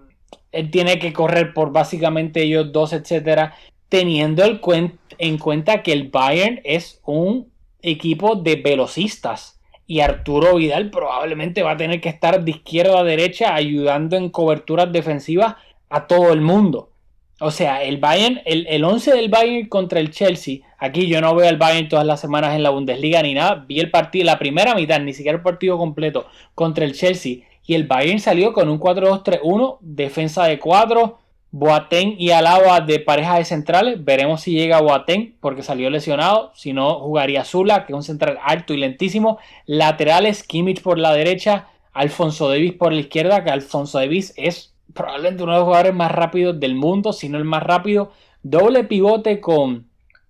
él tiene que correr por básicamente ellos dos, etcétera, teniendo en cuenta que el Bayern es un equipo de velocistas y Arturo Vidal probablemente va a tener que estar de izquierda a derecha ayudando en coberturas defensivas a todo el mundo. O sea, el Bayern, el, el 11 del Bayern contra el Chelsea. Aquí yo no veo al Bayern todas las semanas en la Bundesliga ni nada. Vi el partido, la primera mitad, ni siquiera el partido completo contra el Chelsea. Y el Bayern salió con un 4-2-3-1, defensa de 4, Boateng y Alaba de pareja de centrales. Veremos si llega Boateng porque salió lesionado. Si no, jugaría Zula, que es un central alto y lentísimo. Laterales, Kimmich por la derecha, Alfonso Davis por la izquierda, que Alfonso Davis es probablemente uno de los jugadores más rápidos del mundo, si no el más rápido. Doble pivote con,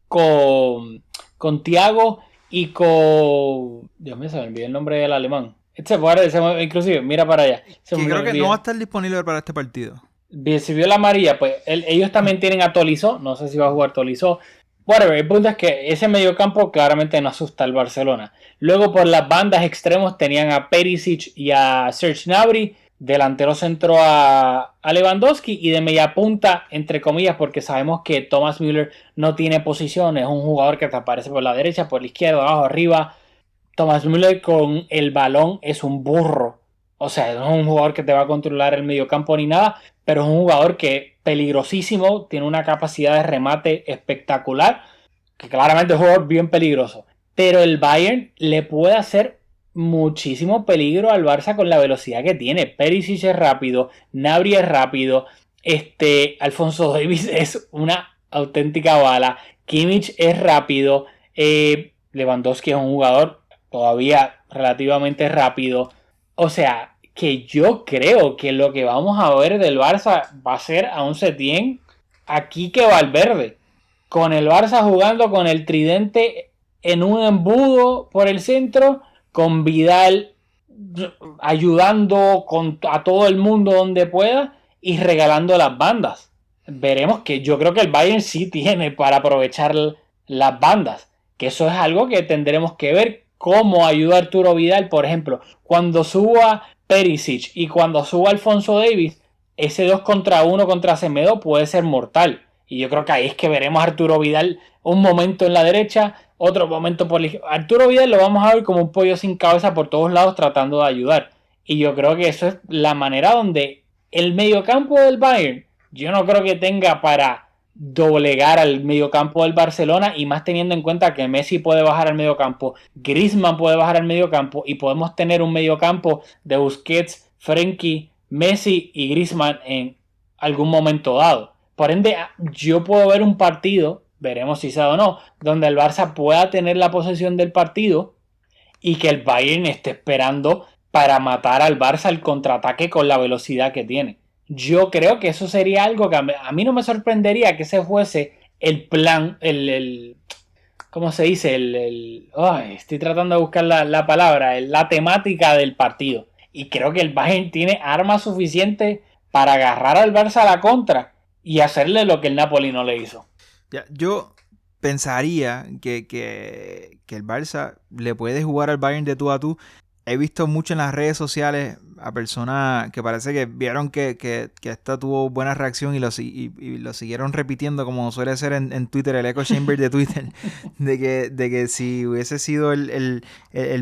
con, con Tiago y con... Dios mío, se me olvidó el nombre del alemán. Este se inclusive, mira para allá. creo que no va a estar disponible para este partido. Si vio la amarilla, pues ellos también tienen a Tolizo. No sé si va a jugar Tolizo. Whatever, el punto es que ese mediocampo claramente no asusta al Barcelona. Luego por las bandas extremos tenían a Perisic y a Serge Gnabry delantero centro a, Lewandowski y de media punta, entre comillas, porque sabemos que Thomas Müller no tiene posición, es un jugador que te aparece por la derecha, por la izquierda, abajo, arriba. Thomas Müller con el balón es un burro. O sea, no es un jugador que te va a controlar el mediocampo ni nada, pero es un jugador que peligrosísimo, tiene una capacidad de remate espectacular, que claramente es un jugador bien peligroso. Pero el Bayern le puede hacer muchísimo peligro al Barça con la velocidad que tiene. Perisic es rápido, Nabri es rápido, este Alfonso Davis es una auténtica bala, Kimmich es rápido, eh, Lewandowski es un jugador todavía relativamente rápido. O sea, que yo creo que lo que vamos a ver del Barça va a ser a un Setien aquí que Valverde. Con el Barça jugando con el tridente en un embudo por el centro, con Vidal ayudando a todo el mundo donde pueda y regalando las bandas. Veremos que yo creo que el Bayern sí tiene para aprovechar las bandas. Que eso es algo que tendremos que ver cómo ayuda Arturo Vidal, por ejemplo, cuando suba Perisic y cuando suba Alfonso Davis, ese 2 contra 1 contra Semedo puede ser mortal. Y yo creo que ahí es que veremos a Arturo Vidal un momento en la derecha, otro momento izquierda. Arturo Vidal lo vamos a ver como un pollo sin cabeza por todos lados tratando de ayudar. Y yo creo que eso es la manera donde el mediocampo del Bayern, yo no creo que tenga para doblegar al mediocampo del Barcelona y más teniendo en cuenta que Messi puede bajar al mediocampo, Griezmann puede bajar al mediocampo y podemos tener un mediocampo de Busquets, Frenkie, Messi y Griezmann en algún momento dado. Por ende, yo puedo ver un partido, veremos si sea o no, donde el Barça pueda tener la posesión del partido y que el Bayern esté esperando para matar al Barça al contraataque con la velocidad que tiene. Yo creo que eso sería algo que a mí, no me sorprendería que ese fuese el plan, el, el ¿cómo se dice? El, estoy tratando de buscar la, palabra, la temática del partido. Y creo que el Bayern tiene armas suficientes para agarrar al Barça a la contra y hacerle lo que el Napoli no le hizo. Yo pensaría que, que, el Barça le puede jugar al Bayern de tú a tú. He visto mucho en las redes sociales a personas que parece que vieron que, que, esta tuvo buena reacción y lo, y, siguieron repitiendo como suele ser en, Twitter, el echo chamber de Twitter, de que, de que si hubiese sido el,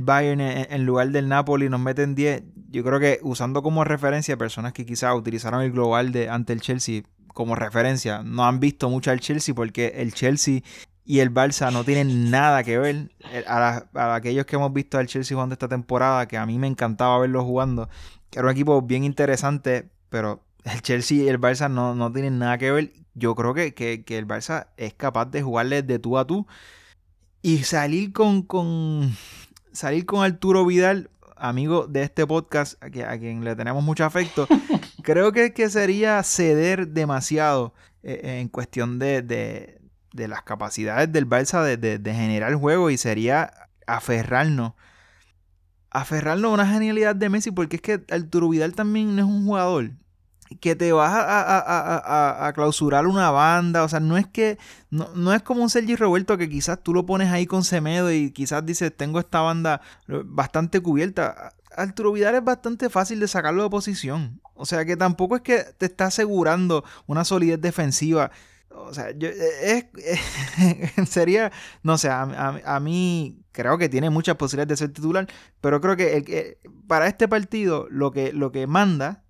Bayern en, lugar del Napoli nos meten 10, yo creo que usando como referencia personas que quizás utilizaron el global de ante el Chelsea como referencia, no han visto mucho al Chelsea porque el Chelsea y el Barça no tienen nada que ver. A, aquellos que hemos visto al Chelsea jugando esta temporada, que a mí me encantaba verlo jugando, que era un equipo bien interesante, pero el Chelsea y el Barça no, no tienen nada que ver. Yo creo que, que, el Barça es capaz de jugarle de tú a tú y salir con, con, salir con Arturo Vidal, amigo de este podcast, a, quien le tenemos mucho afecto. creo que, que sería ceder demasiado eh, en cuestión de de las capacidades del Barça de, de, generar juego y sería aferrarnos. Aferrarnos a una genialidad de Messi porque es que Arturo Vidal también no es un jugador que te vas a, a, clausurar una banda. O sea, no es que. No, es como un Sergi Roberto que quizás tú lo pones ahí con Semedo y quizás dices, tengo esta banda bastante cubierta. Arturo Vidal es bastante fácil de sacarlo de posición. O sea que tampoco es que te está asegurando una solidez defensiva. O sea, yo, eh, es, sería, no sé, a, mí creo que tiene muchas posibilidades de ser titular, pero creo que para este partido lo que, lo que manda,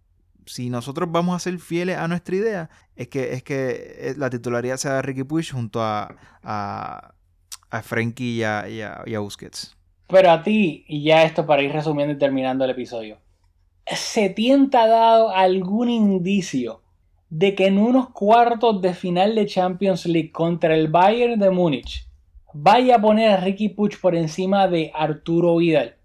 si nosotros vamos a ser fieles a nuestra idea, es que, es que eh, la titularidad sea de Ricky Puig junto a, a, a Frankie y a, y a Busquets. Pero a ti, y ya esto para ir resumiendo y terminando el episodio, ¿se tienta dado algún indicio de que en unos cuartos de final de Champions League contra el Bayern de Múnich vaya a poner a Ricky Puch por encima de Arturo Vidal.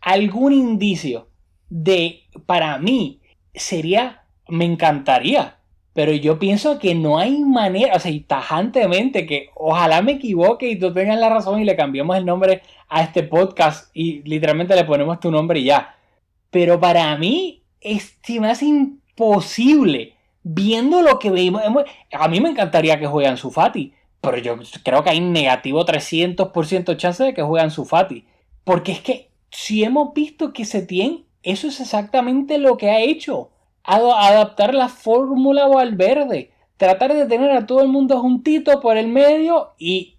Algún indicio de, para mí, sería, me encantaría, pero yo pienso que no hay manera, o sea, y tajantemente, que ojalá me equivoque y tú tengas la razón y le cambiemos el nombre a este podcast y literalmente le ponemos tu nombre y ya. Pero para mí, es, más imposible viendo lo que vimos, a mí me encantaría que jueguen su Fati, pero yo creo que hay negativo 300% chance de que jueguen su Fati. Porque es que si hemos visto que se tiene eso es exactamente lo que ha hecho. Adaptar la fórmula verde Tratar de tener a todo el mundo juntito por el medio y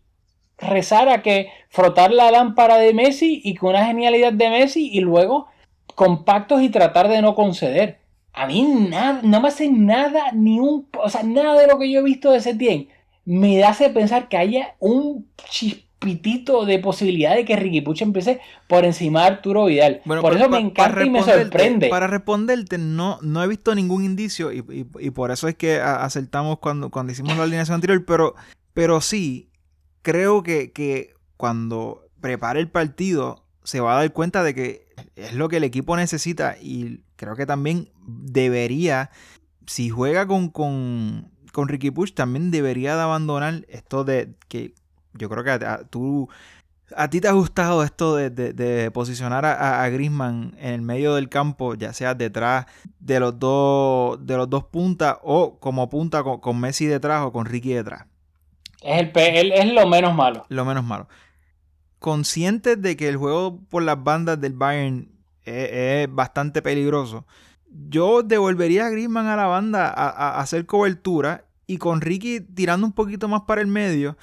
rezar a que frotar la lámpara de Messi y con una genialidad de Messi y luego compactos y tratar de no conceder. A mí nada, no me hace nada, ni un, o sea, nada de lo que yo he visto de Setien me hace pensar que haya un chispitito de posibilidad de que Ricky Puch empiece por encima de Arturo Vidal. por eso me encanta y me sorprende. Para responderte, no, no he visto ningún indicio y, por eso es que acertamos cuando, cuando hicimos la alineación anterior, pero, pero sí, creo que, que cuando prepare el partido se va a dar cuenta de que es lo que el equipo necesita y creo que también debería, si juega con, con, con Ricky Push, también debería de abandonar esto de que yo creo que a, tú, a ti te ha gustado esto de, posicionar a, a, Grisman en el medio del campo, ya sea detrás de los dos, de los dos puntas o como punta con, Messi detrás o con Ricky detrás. Es, el, es lo menos malo. Lo menos malo conscientes de que el juego por las bandas del Bayern es, bastante peligroso, yo devolvería a Griezmann a la banda a, hacer cobertura y con Ricky tirando un poquito más para el medio.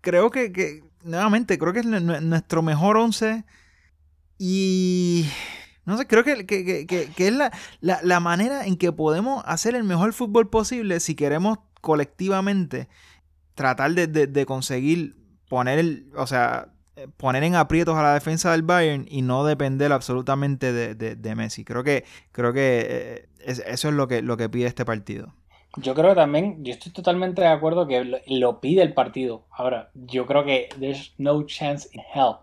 Creo que, nuevamente, creo que es nuestro mejor once y... No sé, creo que, es la, manera en que podemos hacer el mejor fútbol posible si queremos colectivamente tratar de, de conseguir poner el, o sea, eh, poner en aprietos a la defensa del Bayern y no depender absolutamente de, Messi. Creo que, creo que eh, eso es lo que, lo que pide este partido. Yo creo que también, yo estoy totalmente de acuerdo que lo, pide el partido. Ahora, yo creo que there's no chance in hell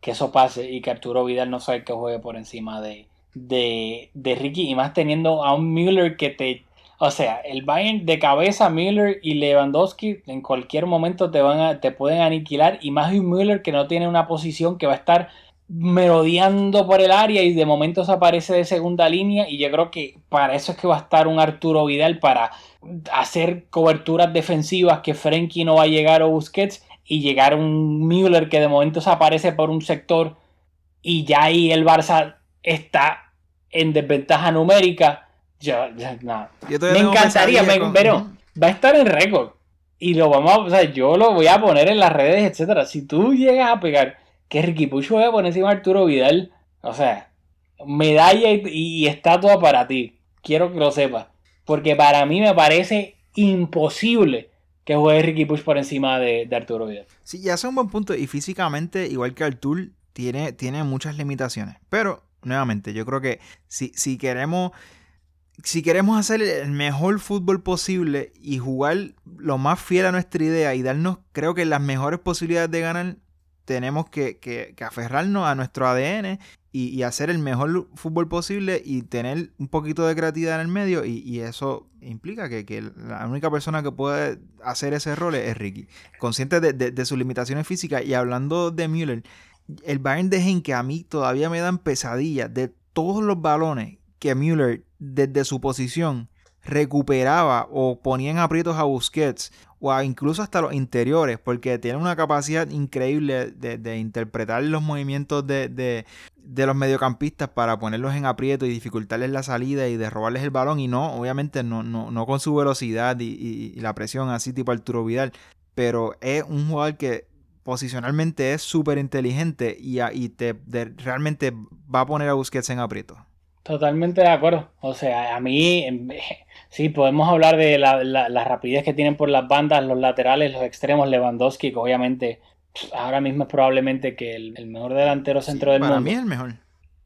que eso pase y que Arturo Vidal no sabe que juegue por encima de, de, de Ricky y más teniendo a un Müller que te o sea, el Bayern de cabeza, Müller y Lewandowski en cualquier momento te, van a, te pueden aniquilar. Y más un Müller que no tiene una posición que va a estar merodeando por el área y de momento se aparece de segunda línea. Y yo creo que para eso es que va a estar un Arturo Vidal para hacer coberturas defensivas que Frenkie no va a llegar o Busquets. Y llegar un Müller que de momento se aparece por un sector y ya ahí el Barça está en desventaja numérica yo, me encantaría, pero va a estar en récord. Y lo vamos a, o sea, yo lo voy a poner en las redes, etcétera. Si tú llegas a pegar que Ricky Pucho poner encima de Arturo Vidal, o sea, medalla y, estatua para ti. Quiero que lo sepas. Porque para mí me parece imposible que juegue Ricky Push por encima de, Arturo Vidal. Sí, ya es un buen punto. Y físicamente, igual que Artur, tiene, tiene muchas limitaciones. Pero, nuevamente, yo creo que si, si queremos si queremos hacer el mejor fútbol posible y jugar lo más fiel a nuestra idea y darnos, creo que las mejores posibilidades de ganar, tenemos que, aferrarnos a nuestro ADN y, hacer el mejor fútbol posible y tener un poquito de creatividad en el medio. Y, eso implica que, la única persona que puede hacer ese rol es Ricky, consciente de, sus limitaciones físicas. Y hablando de Müller, el Bayern de que a mí todavía me dan pesadillas de todos los balones que Müller desde su posición recuperaba o ponía en aprietos a Busquets o incluso hasta los interiores porque tiene una capacidad increíble de, interpretar los movimientos de, los mediocampistas para ponerlos en aprieto y dificultarles la salida y de robarles el balón y no, obviamente no, no, con su velocidad y, la presión así tipo Arturo Vidal, pero es un jugador que posicionalmente es súper inteligente y, y te, realmente va a poner a Busquets en aprieto. Totalmente de acuerdo. O sea, a mí, em, sí, podemos hablar de la, rapidez que tienen por las bandas, los laterales, los extremos, Lewandowski, que obviamente ahora mismo es probablemente que el, mejor delantero centro del mundo. Para mí es el mejor.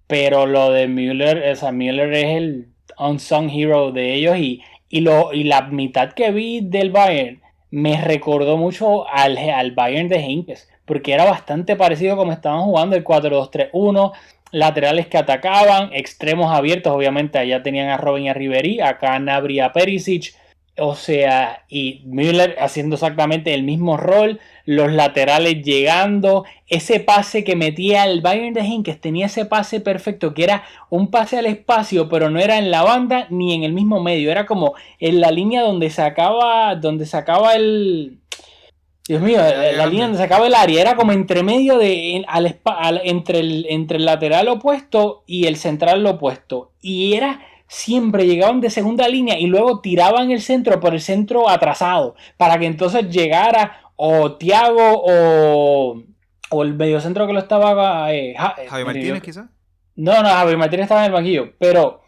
Pero lo de Müller, o sea, Müller es el unsung hero de ellos y, y, lo, y la mitad que vi del Bayern me recordó mucho al, al Bayern de Henkes, porque era bastante parecido como estaban jugando el 4-2-3-1 laterales que atacaban, extremos abiertos, obviamente allá tenían a Robin y a Ribery, acá Nabri a Perisic, o sea, y Müller haciendo exactamente el mismo rol, los laterales llegando, ese pase que metía el Bayern de Hinkes tenía ese pase perfecto, que era un pase al espacio, pero no era en la banda ni en el mismo medio, era como en la línea donde se acaba, donde se acaba el, Dios mío, la, línea donde se acaba el área era como entre medio de al, entre, el, entre el lateral opuesto y el central opuesto. Y era siempre llegaban de segunda línea y luego tiraban el centro por el centro atrasado para que entonces llegara o Tiago o, o el mediocentro que lo estaba eh, eh Javi Martínez quizás No, no, Javier Martínez estaba en el banquillo, pero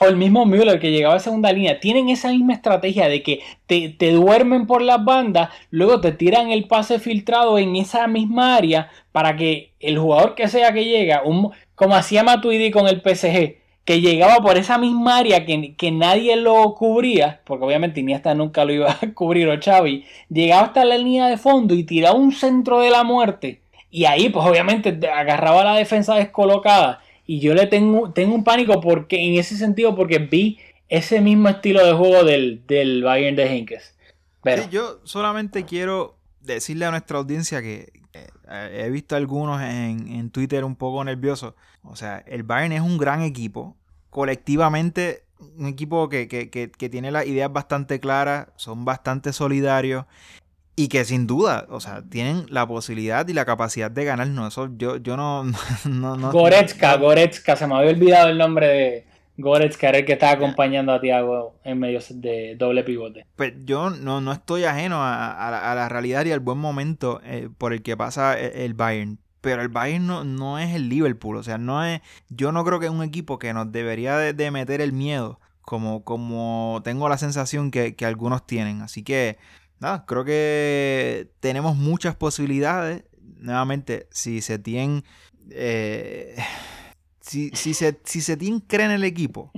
o el mismo Müller que llegaba a segunda línea, tienen esa misma estrategia de que te, te, duermen por las bandas, luego te tiran el pase filtrado en esa misma área para que el jugador que sea que llega, un, como hacía Matuidi con el PSG, que llegaba por esa misma área que, que, nadie lo cubría, porque obviamente Iniesta nunca lo iba a cubrir o Xavi, llegaba hasta la línea de fondo y tiraba un centro de la muerte. Y ahí, pues obviamente agarraba la defensa descolocada y yo le tengo, tengo un pánico porque en ese sentido, porque vi ese mismo estilo de juego del, del Bayern de Henkes. Pero... yo solamente quiero decirle a nuestra audiencia que he visto algunos en, en, Twitter un poco nerviosos. O sea, el Bayern es un gran equipo. Colectivamente, un equipo que, que, que, que tiene las ideas bastante claras, son bastante solidarios y que sin duda, o sea, tienen la posibilidad y la capacidad de ganarnos. Eso yo, yo no, no, no Goretzka, Goretzka, se me había olvidado el nombre de Goretzka, era el que estaba acompañando a Thiago en medio de doble pivote. Pues yo no, no estoy ajeno a, la, realidad y al buen momento eh, por el que pasa e, el, Bayern. Pero el Bayern no, no, es el Liverpool, o sea, no es. Yo no creo que es un equipo que nos debería de, meter el miedo. Como, como tengo la sensación que, que algunos tienen. Así que nada, creo que tenemos muchas posibilidades. Nuevamente, si se tienen. Eh, si, si, se, si se cree en el equipo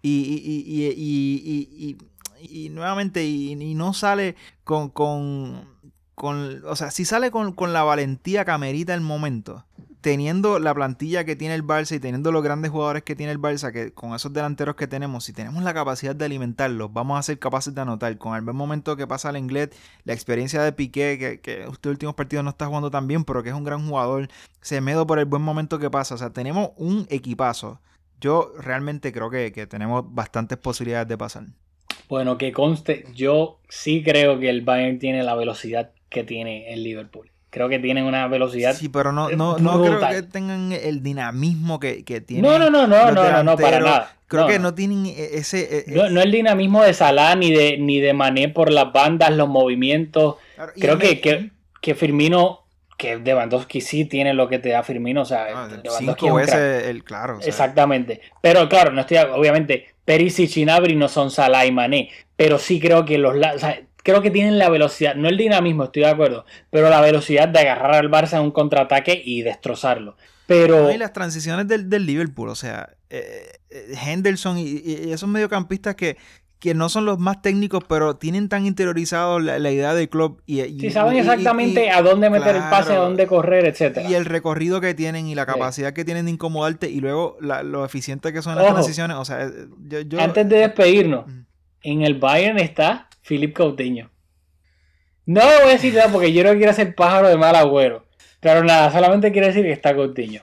y, y, y, nuevamente y, no sale con, con, con, O sea, si sale con, con la valentía que amerita el momento teniendo la plantilla que tiene el Barça y teniendo los grandes jugadores que tiene el Barça, que con esos delanteros que tenemos, si tenemos la capacidad de alimentarlos, vamos a ser capaces de anotar. Con el buen momento que pasa el inglés, la experiencia de Piqué, que, que estos últimos partidos no está jugando tan bien, pero que es un gran jugador, se medo por el buen momento que pasa. O sea, tenemos un equipazo. Yo realmente creo que, que tenemos bastantes posibilidades de pasar. Bueno, que conste, yo sí creo que el Bayern tiene la velocidad que tiene el Liverpool creo que tienen una velocidad. Sí, pero no, no, no creo que tengan el dinamismo que, que tienen. No, no, no, no, no, no, para nada. Creo que no tienen e, ese. E, no, no, el dinamismo de Salah ni de, ni de Mané por las bandas, los movimientos. creo que, que, que, Firmino. Que Lewandowski sí tiene lo que te da Firmino, o sea, ah, Lewandowski cinco veces el claro. Exactamente. Pero claro, no estoy, obviamente, Perisic y Nabri no son Salah y Mané, pero sí creo que los, o sea, creo que tienen la velocidad, no el dinamismo, estoy de acuerdo, pero la velocidad de agarrar al Barça en un contraataque y destrozarlo. Pero... y las transiciones del, Liverpool, o sea, eh, eh, Henderson y, esos mediocampistas que, que no son los más técnicos, pero tienen tan interiorizado la, idea del club. Y, sí, saben exactamente a dónde meter el pase, a dónde correr, etcétera. Y el recorrido que tienen y la capacidad que tienen de incomodarte y luego lo eficiente que son las transiciones. O sea, yo, Antes de despedirnos, en el Bayern está Philip Coutinho. No voy a decir nada porque yo no quiero ser pájaro de mal agüero. Pero nada, solamente quiero decir que está Coutinho.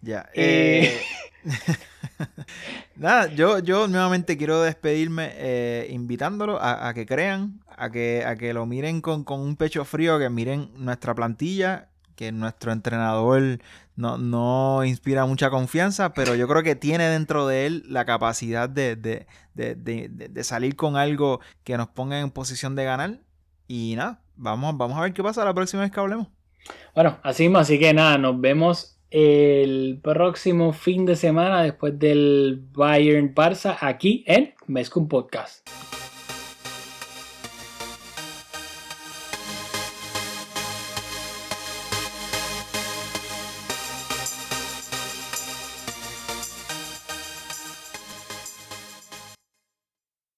Ya. Eh, nada, yo, yo nuevamente quiero despedirme eh, invitándolo a, que crean, a que, a que lo miren con, un pecho frío, que miren nuestra plantilla, que nuestro entrenador no, no, inspira mucha confianza, pero yo creo que tiene dentro de él la capacidad de, de, de, de, salir con algo que nos ponga en posición de ganar. Y nada, vamos, vamos a ver qué pasa la próxima vez que hablemos. Bueno, así más, así que nada, nos vemos el próximo fin de semana después del Bayern Barça aquí en Mezcum Podcast.